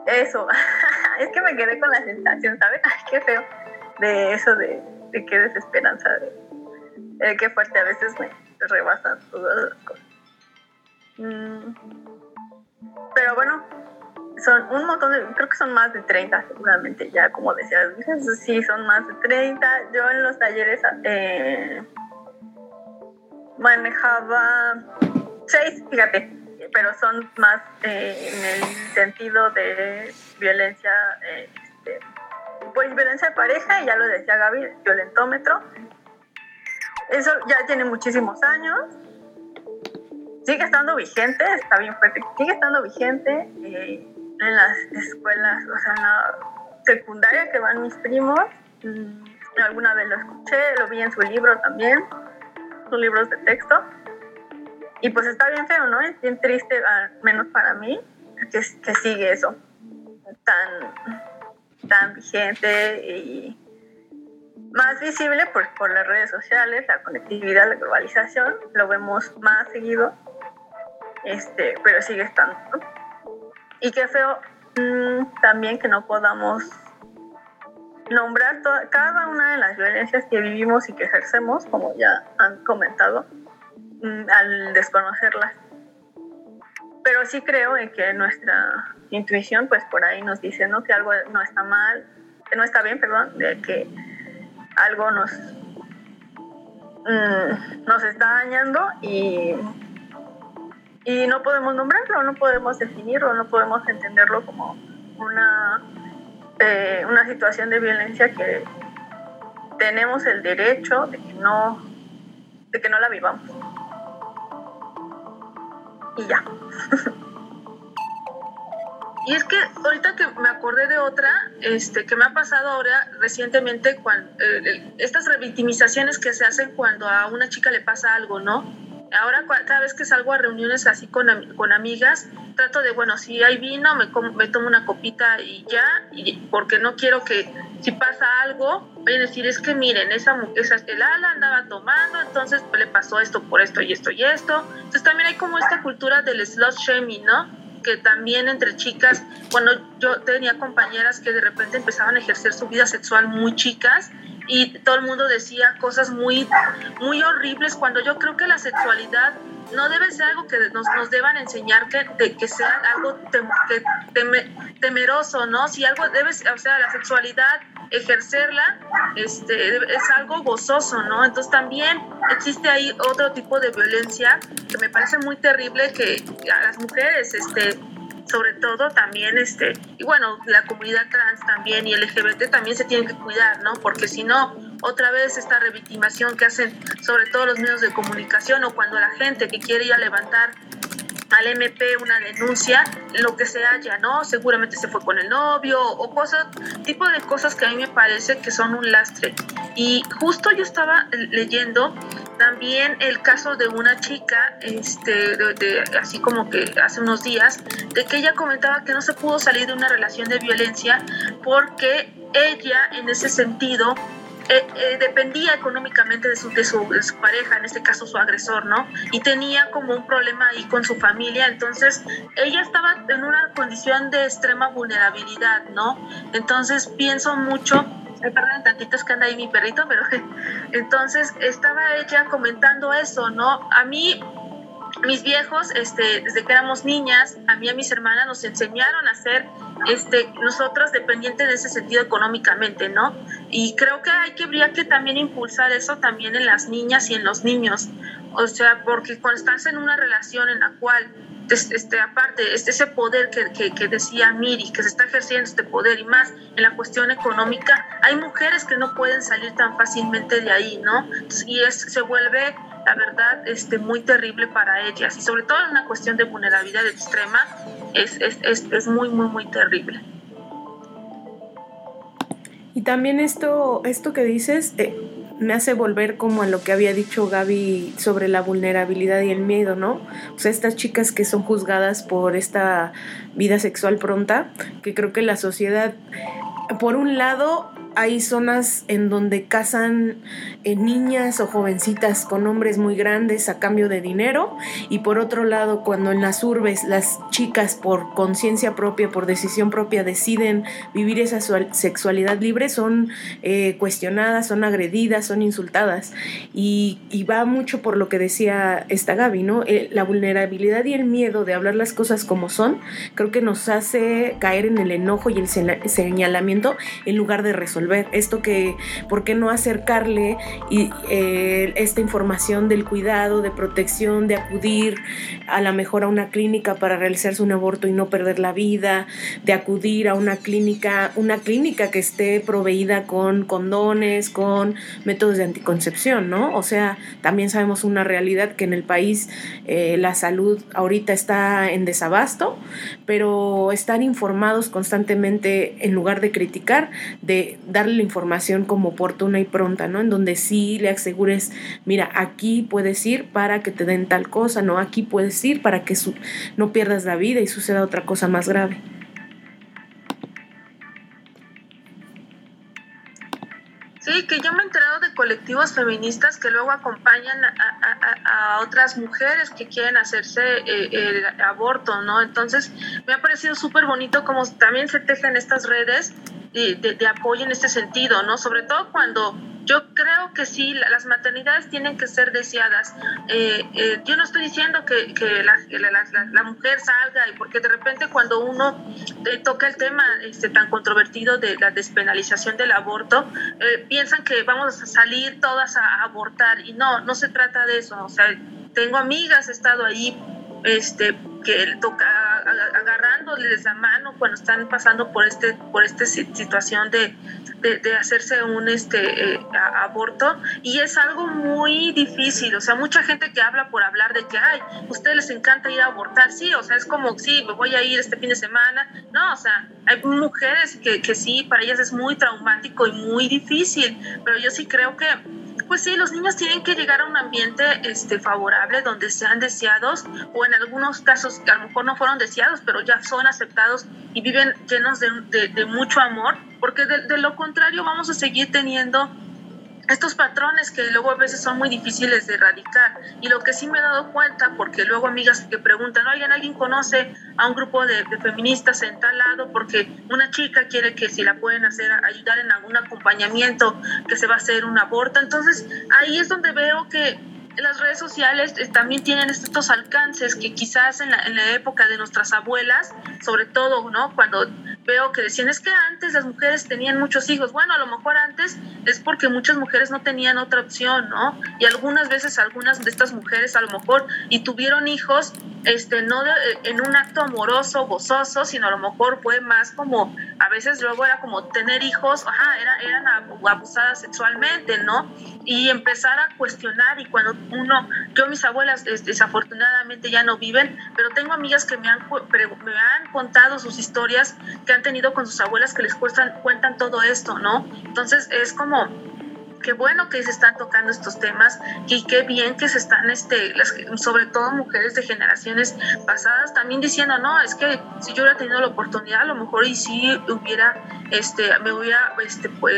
eso, es que me quedé con la sensación, ¿sabes? Ay, qué feo, de eso, de, de qué desesperanza, de, de qué fuerte a veces me rebasan todas las cosas. Mm. Pero bueno, son un montón de, creo que son más de 30 seguramente, ya como decías, sí, son más de 30. Yo en los talleres eh, manejaba 6, fíjate, pero son más eh, en el sentido de violencia, eh, este, pues violencia de pareja, y ya lo decía Gaby, violentómetro. Eso ya tiene muchísimos años sigue estando vigente, está bien fuerte, sigue estando vigente eh, en las escuelas, o sea, en la secundaria que van mis primos. Mm, alguna vez lo escuché, lo vi en su libro también, sus libros de texto. Y pues está bien feo, ¿no? Es bien triste, al menos para mí, que, que sigue eso tan, tan vigente y más visible por, por las redes sociales, la conectividad, la globalización, lo vemos más seguido este, pero sigue estando. Y qué feo mmm, también que no podamos nombrar toda, cada una de las violencias que vivimos y que ejercemos, como ya han comentado, mmm, al desconocerlas. Pero sí creo en que nuestra intuición, pues por ahí nos dice ¿no? que algo no está mal, que no está bien, perdón, de que algo nos, mmm, nos está dañando y y no podemos nombrarlo, no podemos definirlo, no podemos entenderlo como una, eh, una situación de violencia que, tenemos el derecho de que no, de que no la vivamos. Y ya.
Y es que ahorita que me acordé de otra, este, que me ha pasado ahora recientemente, cuando, eh, estas revictimizaciones que se hacen cuando a una chica le pasa algo, ¿no? Ahora cada vez que salgo a reuniones así con, con amigas, trato de, bueno, si hay vino, me, me tomo una copita y ya, y, porque no quiero que si pasa algo, vayan a decir, es que miren, esa, esa el ala andaba tomando, entonces le pasó esto por esto y esto y esto. Entonces también hay como esta cultura del slut shaming, ¿no? que también entre chicas, bueno, yo tenía compañeras que de repente empezaban a ejercer su vida sexual muy chicas y todo el mundo decía cosas muy, muy horribles cuando yo creo que la sexualidad no debe ser algo que nos, nos deban enseñar que, que sea algo temeroso, ¿no? Si algo debe, o sea, la sexualidad, ejercerla, este, es algo gozoso, ¿no? Entonces también existe ahí otro tipo de violencia que me parece muy terrible que a las mujeres, este, sobre todo también, este, y bueno, la comunidad trans también y LGBT también se tienen que cuidar, ¿no? Porque si no, otra vez esta revictimación que hacen sobre todo los medios de comunicación o cuando la gente que quiere ir a levantar al MP una denuncia, lo que se haya, ¿no? Seguramente se fue con el novio o cosas, tipo de cosas que a mí me parece que son un lastre. Y justo yo estaba leyendo también el caso de una chica, este, de, así como que hace unos días, de que ella comentaba que no se pudo salir de una relación de violencia porque ella en ese sentido eh, eh, dependía económicamente de su, de su, pareja, en este caso su agresor, ¿no? Y tenía como un problema ahí con su familia, entonces ella estaba en una condición de extrema vulnerabilidad, ¿no? Entonces pienso mucho Ay, perdón, tantito es que anda ahí mi perrito, pero entonces estaba ella comentando eso, ¿no? A mí mis viejos, este, desde que éramos niñas, a mí y a mis hermanas nos enseñaron a ser este, nosotras dependientes de ese sentido económicamente, ¿no? Y creo que hay que, habría que también impulsar eso también en las niñas y en los niños. O sea, porque cuando estás en una relación en la cual, este, aparte, este, ese poder que, que, decía Miri, que se está ejerciendo este poder y más en la cuestión económica, hay mujeres que no pueden salir tan fácilmente de ahí, ¿no? Y es, se vuelve la verdad, este, muy terrible para ellas. Y sobre todo en una cuestión de vulnerabilidad extrema, es, es, es, es muy, muy, muy terrible.
Y también esto, esto que dices eh, me hace volver como a lo que había dicho Gaby sobre la vulnerabilidad y el miedo, ¿no? O sea, estas chicas que son juzgadas por esta vida sexual pronta, que creo que la sociedad, por un lado, hay zonas en donde casan eh, niñas o jovencitas con hombres muy grandes a cambio de dinero. Y por otro lado cuando en las urbes las chicas por conciencia propia, por decisión propia deciden vivir esa sexualidad libre son eh, cuestionadas, son agredidas, son insultadas. Y, va mucho por lo que decía esta Gaby, ¿no? Eh, la vulnerabilidad y el miedo de hablar las cosas como son creo que nos hace caer en el enojo y el señalamiento en lugar de resolver ver Esto que, ¿por qué no acercarle y, eh, esta información del cuidado, de protección, de acudir a la mejor a una clínica para realizarse un aborto y no perder la vida, de acudir a una clínica, una clínica que esté proveída con condones, con métodos de anticoncepción, ¿no? O sea, también sabemos una realidad que en el país eh, la salud ahorita está en desabasto, pero estar informados constantemente en lugar de criticar, de darle la información como oportuna y pronta, ¿no? En donde sí le asegures, mira, aquí puedes ir para que te den tal cosa, ¿no? Aquí puedes ir para que no pierdas la vida y suceda otra cosa más grave.
Sí, que yo me he enterado de colectivos feministas que luego acompañan a, otras mujeres que quieren hacerse eh, el aborto, ¿no? Entonces, me ha parecido súper bonito como también se tejen estas redes de, apoyo en este sentido, ¿no? Sobre todo cuando yo creo que sí, las maternidades tienen que ser deseadas. Eh, eh, yo no estoy diciendo que, que, la, la, mujer salga, y porque de repente cuando uno eh, toca el tema este, tan controvertido de la despenalización del aborto, piensan que vamos a salir todas a, abortar, y no, no se trata de eso. O sea, tengo amigas, he estado ahí este, que toca, agarrando dándoles la mano cuando están pasando por este por esta situación de, de, hacerse un este eh, aborto. Y es algo muy difícil o sea mucha gente que habla por hablar de que ay ustedes les encanta ir a abortar sí o sea es como sí me voy a ir este fin de semana no o sea hay mujeres que, que sí para ellas es muy traumático y muy difícil pero yo sí creo que pues sí, los niños tienen que llegar a un ambiente este, favorable donde sean deseados o en algunos casos que a lo mejor no fueron deseados, pero ya son aceptados y viven llenos de, mucho amor, porque de, lo contrario vamos a seguir teniendo estos patrones que luego a veces son muy difíciles de erradicar. Y lo que sí me he dado cuenta, porque luego amigas que preguntan, oigan, ¿alguien conoce a un grupo de, feministas en tal lado? Porque una chica quiere que si la pueden hacer, ayudar en algún acompañamiento, que se va a hacer un aborto. Entonces ahí es donde veo que las redes sociales eh, también tienen estos alcances que quizás en la, en la época de nuestras abuelas, sobre todo, ¿no? Cuando veo que decían, es que antes las mujeres tenían muchos hijos. Bueno, a lo mejor antes es porque muchas mujeres no tenían otra opción, ¿no? Y algunas veces algunas de estas mujeres a lo mejor y tuvieron hijos, este, no eh, en un acto amoroso, gozoso, sino a lo mejor fue más como, a veces luego era como tener hijos, ajá, era, eran abusadas sexualmente, ¿no? Y empezar a cuestionar y cuando uno, yo mis abuelas desafortunadamente ya no viven, pero tengo amigas que me han, me han contado sus historias que han tenido con sus abuelas que les cuestan, cuentan todo esto, ¿no? Entonces es como qué bueno que se están tocando estos temas y qué bien que se están, este, las, sobre todo mujeres de generaciones pasadas, también diciendo, no, es que si yo hubiera tenido la oportunidad, a lo mejor y si hubiera, este, me hubiera, este, pues,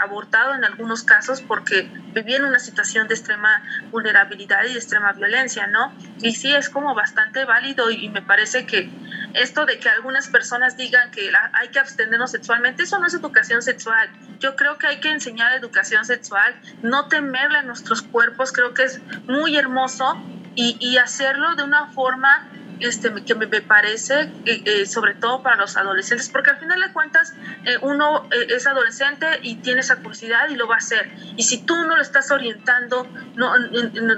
abortado en algunos casos porque vivía en una situación de extrema vulnerabilidad y de extrema violencia, ¿no? Y sí, es como bastante válido y me parece que esto de que algunas personas digan que hay que abstenernos sexualmente, eso no es educación sexual. Yo creo que hay que enseñar educación sexual, no temerle a nuestros cuerpos, creo que es muy hermoso y, hacerlo de una forma este, que me, parece, eh, eh, sobre todo para los adolescentes, porque al final de cuentas eh, uno es adolescente y tiene esa curiosidad y lo va a hacer. Y si tú no lo estás orientando, no,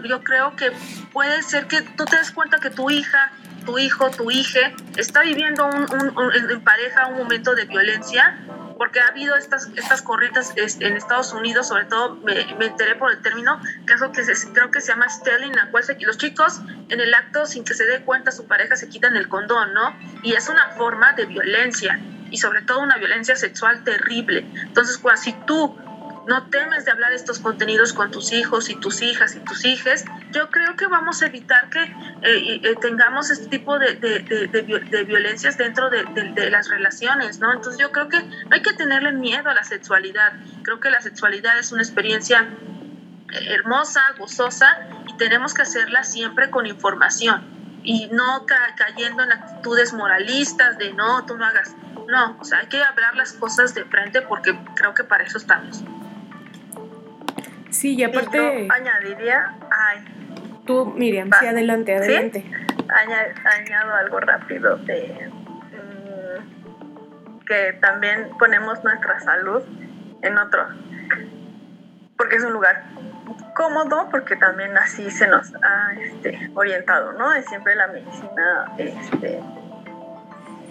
yo creo que puede ser que tú te des cuenta que tu hija tu hijo, tu hija está viviendo un, en pareja un momento de violencia, porque ha habido estas, estas corrientes en Estados Unidos, sobre todo me, enteré por el término, caso que creo que se llama Stelling, la cual los chicos en el acto, sin que se dé cuenta su pareja, se quitan el condón, ¿no? Y es una forma de violencia, y sobre todo una violencia sexual terrible. Entonces, cuando, si tú no temes de hablar estos contenidos con tus hijos y tus hijas y tus hijas, yo creo que vamos a evitar que eh, eh, tengamos este tipo de, violencias dentro de, las relaciones, ¿no? Entonces yo creo que hay que tenerle miedo a la sexualidad. Creo que la sexualidad es una experiencia hermosa, gozosa, y tenemos que hacerla siempre con información y no cayendo en actitudes moralistas de no, tú no hagas. No, o sea, hay que hablar las cosas de frente porque creo que para eso estamos.
Sí, y aparte...
añadiría, ay.
Tú, Miriam, sí, adelante, adelante.
añado algo rápido de mm, que también ponemos nuestra salud en otro, porque es un lugar cómodo, porque también así se nos ha este, orientado, ¿no? Es siempre la medicina este,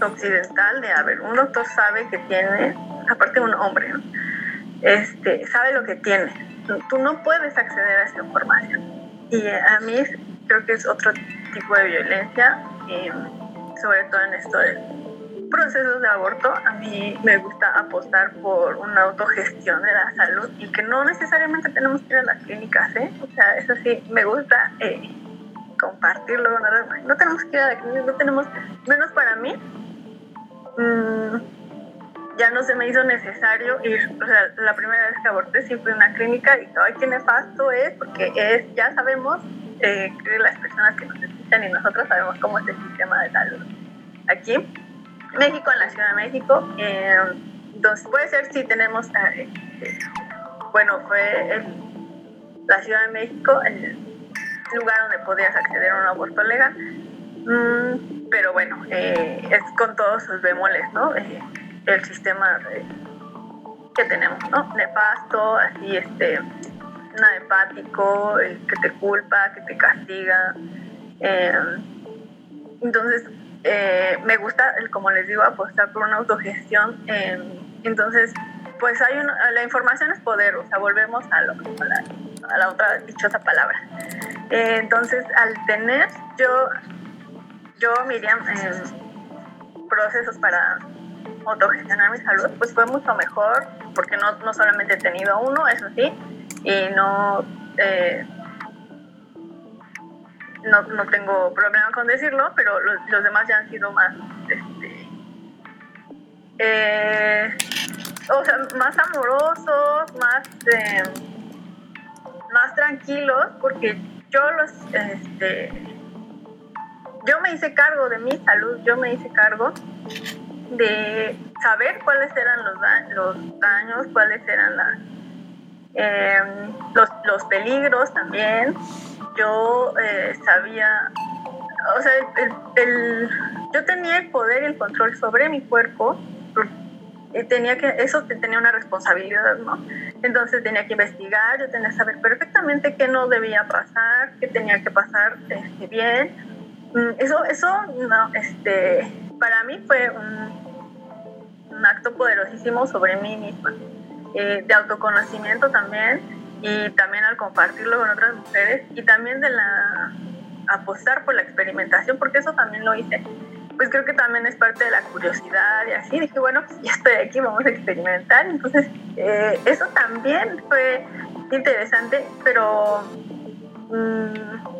occidental de, a ver, un doctor sabe que tiene, aparte un hombre, este, sabe lo que tiene, tú no puedes acceder a esa información. Y a mí creo que es otro tipo de violencia, eh, sobre todo en esto de procesos de aborto. A mí me gusta apostar por una autogestión de la salud y que no necesariamente tenemos que ir a las clínicas, ¿eh? O sea, eso sí, me gusta eh, compartirlo. No, tenemos que ir a la clínica, no tenemos, menos para mí. Mm, ya no se me hizo necesario ir, o sea, la primera vez que aborté sí fui a una clínica y ay, qué nefasto es, porque es, ya sabemos eh, que las personas que nos escuchan y nosotros sabemos cómo es el sistema de salud. Aquí, México, en la Ciudad de México, eh, puede ser si tenemos, eh, eh, bueno, fue la Ciudad de México el lugar donde podías acceder a un aborto legal, mm, pero bueno, es con todos sus bemoles, ¿no? El sistema que tenemos, ¿no? Nefasto, así, este, nada empático, que te culpa, que te castiga. Eh, entonces, eh, me gusta, como les digo, apostar por una autogestión. Em, entonces, pues hay una, la información es poder, o sea, volvemos a, lo, a, la, otra dichosa palabra. Eh, entonces, al tener yo, yo Miriam, procesos para autogestionar mi salud, pues fue mucho mejor, porque no, no solamente he tenido uno, eso sí, y no, eh, no, no, tengo problema con decirlo, pero los, los demás ya han sido más, este, eh, o sea, más amorosos, más, eh, más tranquilos, porque yo los, este, yo me hice cargo de mi salud, yo me hice cargo de saber cuáles eran los, los daños, cuáles eran las, em, los, los, peligros también. Yo eh, sabía, o sea, el, yo tenía el poder y el control sobre mi cuerpo. Y tenía que, eso tenía una responsabilidad, ¿no? Entonces tenía que investigar, yo tenía que saber perfectamente qué no debía pasar, qué tenía que pasar este, bien. Mm, eso, eso, no, este, para mí fue un, acto poderosísimo sobre mí misma, eh, de autoconocimiento también y también al compartirlo con otras mujeres y también de la apostar por la experimentación, porque eso también lo hice. Pues creo que también es parte de la curiosidad y así. Dije, bueno, pues ya estoy aquí, vamos a experimentar. Entonces, eh, eso también fue interesante, pero mm,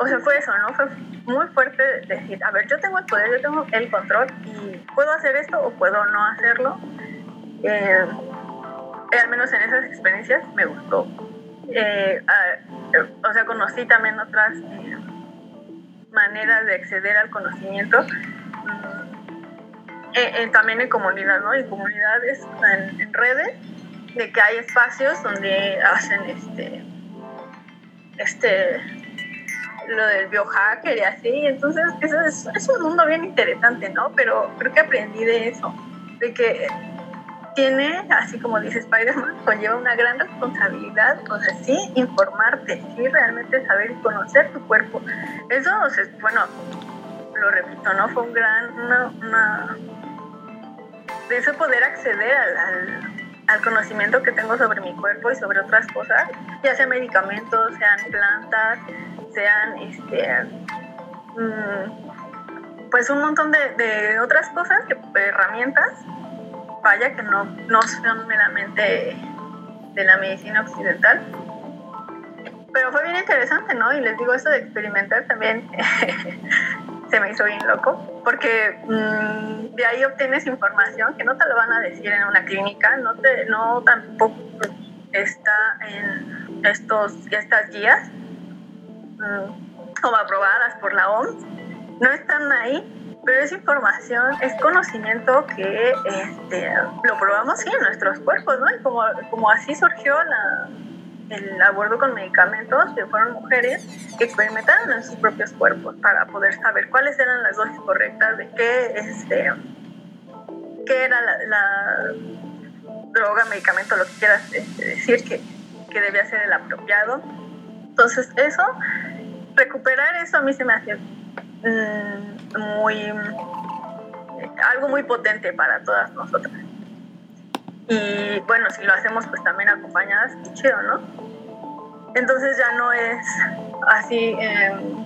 o sea, fue eso, ¿no? Fue muy fuerte decir, a ver, yo tengo el poder, yo tengo el control y puedo hacer esto o puedo no hacerlo. Eh, al menos en esas experiencias me gustó. Eh, o sea, conocí también otras eh, maneras de acceder al conocimiento. Mm, también en comunidad, ¿no? En comunidades, en, en redes, de que hay espacios donde hacen este, este lo del biohacker y así, entonces eso es, un mundo bien interesante, ¿no? Pero creo que aprendí de eso, de que tiene, así como dice Spider-Man, conlleva una gran responsabilidad, o sea, sí, informarte, sí, realmente saber y conocer tu cuerpo. Eso, o bueno, lo repito, ¿no? Fue un gran, una, una de eso poder acceder al al conocimiento que tengo sobre mi cuerpo y sobre otras cosas, ya sea medicamentos, sean plantas, sean este, mm, pues un montón de, otras cosas, herramientas, vaya que no, no son meramente de la medicina occidental. Pero fue bien interesante, ¿no? Y les digo, eso de experimentar también se me hizo bien loco, porque mm, de ahí obtienes información que no te lo van a decir en una clínica, no, te, no tampoco está en estos, estas guías como aprobadas por la OMS, no están ahí, pero es información, es conocimiento que este, lo probamos sí en nuestros cuerpos, ¿no? Y como, así surgió el abordo con medicamentos, que fueron mujeres que experimentaron en sus propios cuerpos para poder saber cuáles eran las dosis correctas de qué, este, qué era la, droga, medicamento, lo que quieras este, decir, que, que debía ser el apropiado. Entonces, eso recuperar eso a mí se me hace mm, muy algo muy potente para todas nosotras. Y bueno, si lo hacemos pues también acompañadas, qué chido, ¿no? Entonces ya no es así, em,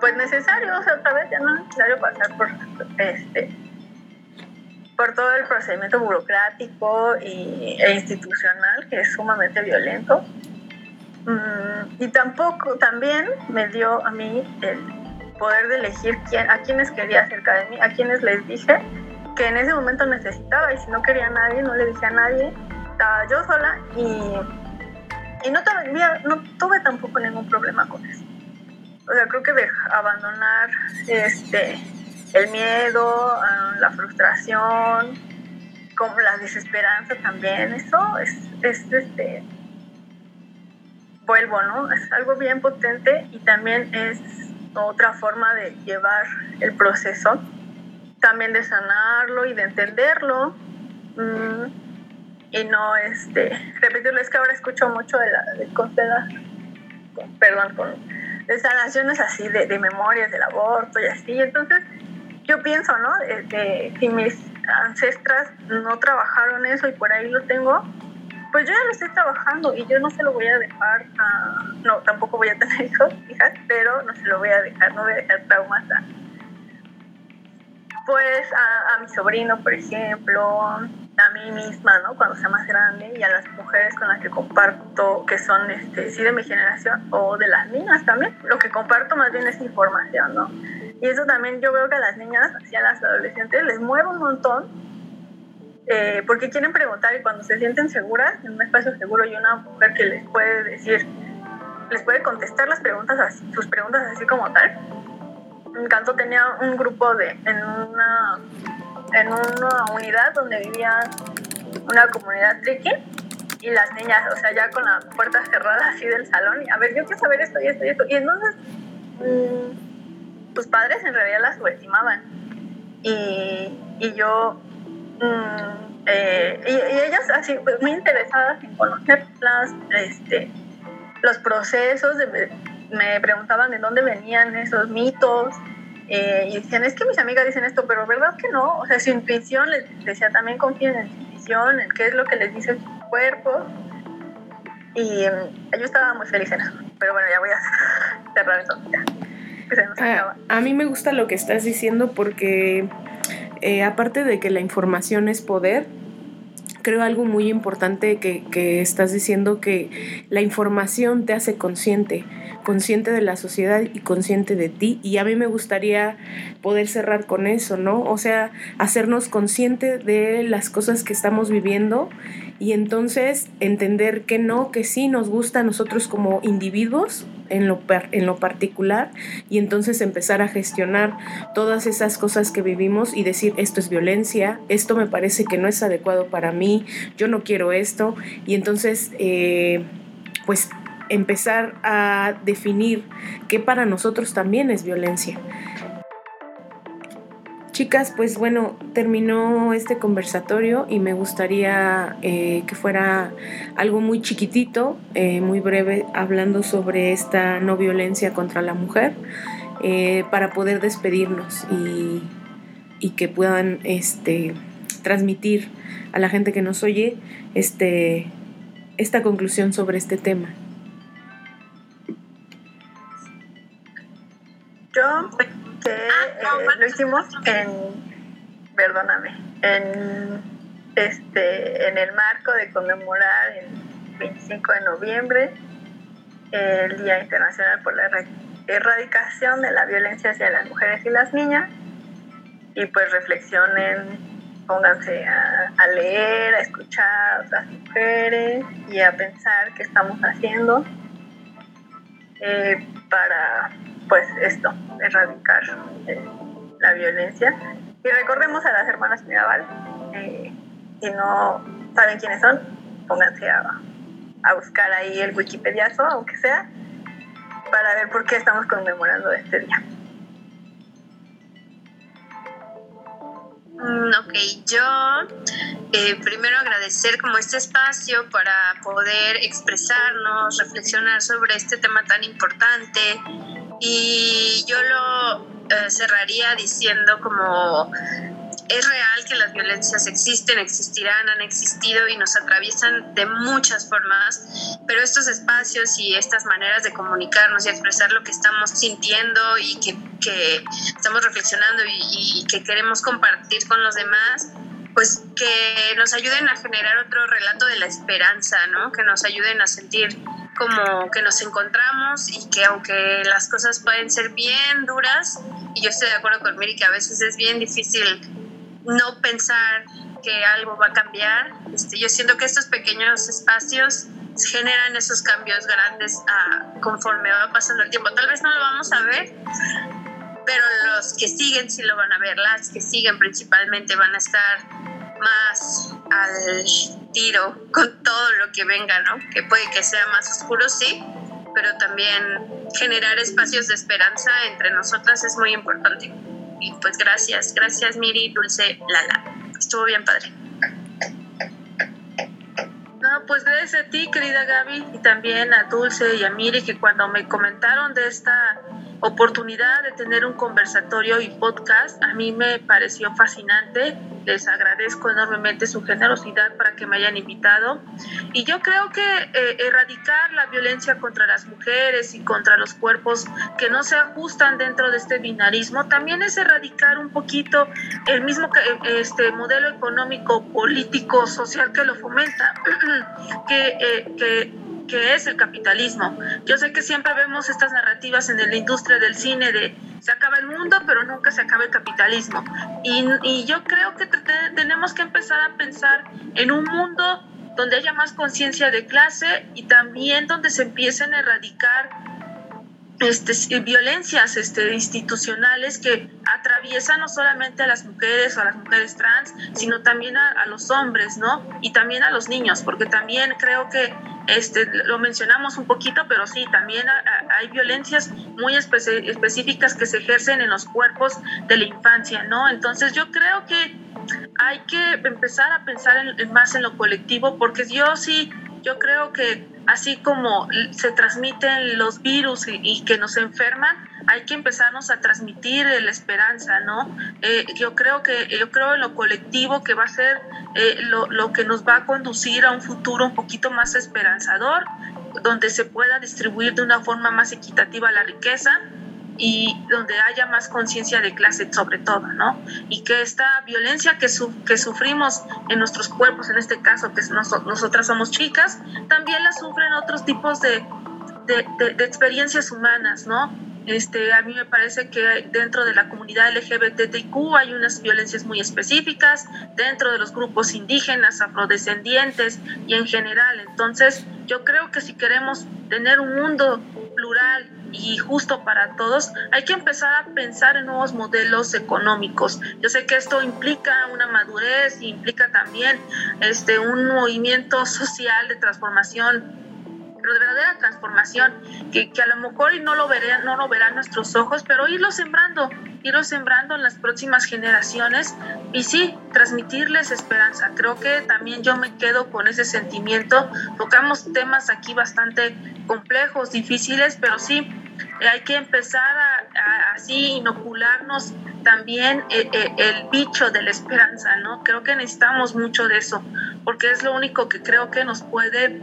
pues necesario, o sea, otra vez ya no es necesario pasar por este por todo el procedimiento burocrático y, e institucional que es sumamente violento y tampoco, también me dio a mí el poder de elegir quién, a quienes quería cerca de mí, a quienes les dije que en ese momento necesitaba y si no quería a nadie, no le dije a nadie, estaba yo sola y, y no, tuve, tampoco ningún problema con eso. O sea, creo que de abandonar este, el miedo, ah, la frustración, como la desesperanza también, eso es, es este, vuelvo, ¿no? Es algo bien potente y también es otra forma de llevar el proceso, también de sanarlo y de entenderlo. Mm, y no, este, repetirlo, es que ahora escucho mucho de la, de perdón, con de sanaciones así, de, de memorias del aborto y así. Entonces, yo pienso, ¿no? De, si mis ancestras no trabajaron eso y por ahí lo tengo, pues yo ya lo estoy trabajando y yo no se lo voy a dejar a... No, tampoco voy a tener hijos, hijas, pero no se lo voy a dejar, no voy a dejar traumas a... Pues a, a mi sobrino, por ejemplo, a mí misma, ¿no? Cuando sea más grande y a las mujeres con las que comparto, que son, este, sí, de mi generación o de las niñas también. Lo que comparto más bien es información, ¿no? Y eso también yo veo que a las niñas, así a las adolescentes, les mueve un montón eh, porque quieren preguntar y cuando se sienten seguras, en un espacio seguro y una mujer que les puede decir, les puede contestar las preguntas, así, sus preguntas así como tal. Encanto tenía un grupo de, en una, en una unidad donde vivía una comunidad triqui y las niñas, o sea, ya con la puerta cerrada así del salón, y a ver, yo quiero saber esto y esto y esto. Y entonces, mmm, tus padres en realidad las subestimaban. Y, y yo Mm, eh, y, ellas así pues, muy interesadas en conocer las, este, los procesos, me preguntaban de dónde venían esos mitos. Eh, y decían, es que mis amigas dicen esto, pero ¿verdad que no? O sea, su intuición, les decía, también confíen en su intuición, en qué es lo que les dice su cuerpo. Y mm, yo estaba muy feliz en eso. Pero bueno, ya voy a cerrar eso.
Ah, a mí me gusta lo que estás diciendo porque eh, aparte de que la información es poder, creo algo muy importante que, que, estás diciendo que la información te hace consciente, consciente de la sociedad y consciente de ti. Y a mí me gustaría poder cerrar con eso, ¿no? O sea, hacernos consciente de las cosas que estamos viviendo y entonces entender que no, que sí nos gusta a nosotros como individuos en lo, en lo particular y entonces empezar a gestionar todas esas cosas que vivimos y decir esto es violencia, esto me parece que no es adecuado para mí, yo no quiero esto y entonces eh, pues empezar a definir que para nosotros también es violencia. Chicas, pues bueno, terminó este conversatorio y me gustaría eh, que fuera algo muy chiquitito, eh, muy breve, hablando sobre esta no violencia contra la mujer, eh, para poder despedirnos y, que puedan este, transmitir a la gente que nos oye este, esta conclusión sobre este tema.
Yo que ah, eh, lo hicimos en, perdóname, en, este, en el marco de conmemorar el 25 de noviembre el Día Internacional por la Erradicación de la Violencia hacia las Mujeres y las Niñas. Y pues reflexionen, pónganse a, leer, a escuchar a otras mujeres y a pensar qué estamos haciendo eh, para pues esto, erradicar eh, la violencia. Y recordemos a las hermanas Mirabal, eh, si no saben quiénes son, pónganse a, a buscar ahí el Wikipediazo, aunque sea, para ver por qué estamos conmemorando este día.
Mm, ok, yo eh, primero agradecer como este espacio para poder expresarnos, reflexionar sobre este tema tan importante y yo lo eh, cerraría diciendo como es real que las violencias existen, existirán, han existido y nos atraviesan de muchas formas, pero estos espacios y estas maneras de comunicarnos y expresar lo que estamos sintiendo y que, que estamos reflexionando y, y que queremos compartir con los demás, pues que nos ayuden a generar otro relato de la esperanza, ¿no? Que nos ayuden a sentir como que nos encontramos y que aunque las cosas pueden ser bien duras, y yo estoy de acuerdo con Miri que a veces es bien difícil no pensar que algo va a cambiar, este, yo siento que estos pequeños espacios generan esos cambios grandes a, conforme va pasando el tiempo. Tal vez no lo vamos a ver, pero los que siguen sí lo van a ver, las que siguen principalmente van a estar más al tiro con todo lo que venga, ¿no? Que puede que sea más oscuro, sí, pero también generar espacios de esperanza entre nosotras es muy importante. Y pues gracias, gracias Miri, Dulce, Lala. Estuvo bien padre.
No,
pues gracias a ti, querida Gaby, y también a Dulce y a Miri, que cuando me comentaron de esta oportunidad de tener un conversatorio y podcast, a mí me pareció fascinante. Les agradezco enormemente su generosidad para que me hayan invitado. Y yo creo que eh, erradicar la violencia contra las mujeres y contra los cuerpos que no se ajustan dentro de este binarismo también es erradicar un poquito el mismo este modelo económico, político, social que lo fomenta, que, eh, que que es el capitalismo. Yo sé que siempre vemos estas narrativas en la industria del cine de se acaba el mundo, pero nunca se acaba el capitalismo. Y, yo creo que tenemos que empezar a pensar en un mundo donde haya más conciencia de clase y también donde se empiecen a erradicar este, violencias este, institucionales que atraviesan no solamente a las mujeres o a las mujeres trans, sino también a, los hombres, ¿no? Y también a los niños, porque también creo que este, lo mencionamos un poquito, pero sí, también hay violencias muy específicas que se ejercen en los cuerpos de la infancia, ¿no? Entonces yo creo que hay que empezar a pensar más en lo colectivo, porque yo sí, yo creo que así como se transmiten los virus y, que nos enferman, hay que empezarnos a transmitir la esperanza, ¿no? Eh, yo creo que yo creo en lo colectivo que va a ser eh, lo, lo que nos va a conducir a un futuro un poquito más esperanzador, donde se pueda distribuir de una forma más equitativa la riqueza y donde haya más conciencia de clase sobre todo, ¿no? Y que esta violencia que, que sufrimos en nuestros cuerpos, en este caso que nosotras somos chicas, también la sufren otros tipos de, de, experiencias humanas, ¿no? Este, a mí me parece que dentro de la comunidad LGBTIQ hay unas violencias muy específicas, dentro de los grupos indígenas, afrodescendientes y en general. Entonces, yo creo que si queremos tener un mundo plural y justo para todos, hay que empezar a pensar en nuevos modelos económicos. Yo sé que esto implica una madurez, implica también este, un movimiento social de transformación verdadera transformación, que, que, a lo mejor no lo, verán, no lo verán nuestros ojos, pero irlo sembrando, irlo sembrando en las próximas generaciones y sí, transmitirles esperanza. Creo que también yo me quedo con ese sentimiento. Tocamos temas aquí bastante complejos, difíciles, pero sí, eh, hay que empezar a, así inocularnos también eh, eh, el bicho de la esperanza, ¿no? Creo que necesitamos mucho de eso, porque es lo único que creo que nos puede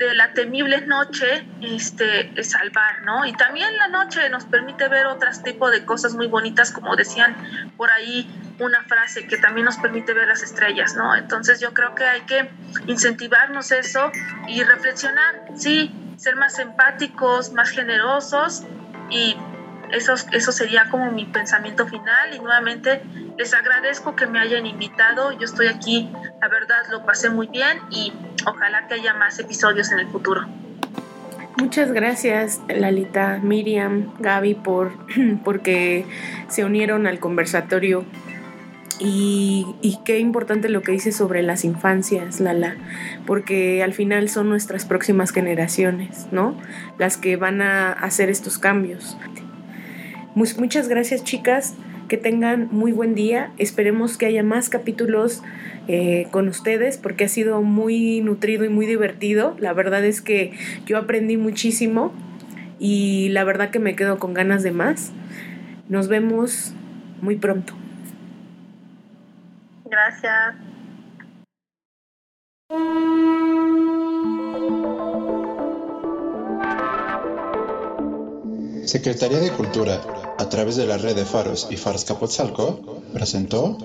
de la temible noche este, salvar, ¿no? Y también la noche nos permite ver otros tipos de cosas muy bonitas, como decían por ahí una frase que también nos permite ver las estrellas, ¿no? Entonces yo creo que hay que incentivarnos eso y reflexionar, sí, ser más empáticos, más generosos y eso, eso sería como mi pensamiento final y nuevamente les agradezco que me hayan invitado. Yo estoy aquí, la verdad lo pasé muy bien y ojalá que haya más episodios en el futuro.
Muchas gracias Lalita, Miriam, Gaby por porque se unieron al conversatorio y, y, qué importante lo que dice sobre las infancias, Lala, porque al final son nuestras próximas generaciones, ¿no? Las que van a hacer estos cambios. Muchas gracias chicas, que tengan muy buen día, esperemos que haya más capítulos eh, con ustedes porque ha sido muy nutrido y muy divertido, la verdad es que yo aprendí muchísimo y la verdad que me quedo con ganas de más. Nos vemos muy pronto.
Gracias.
Secretaría de Cultura, a través de la red de Faros y Faros Capotzalco, presentó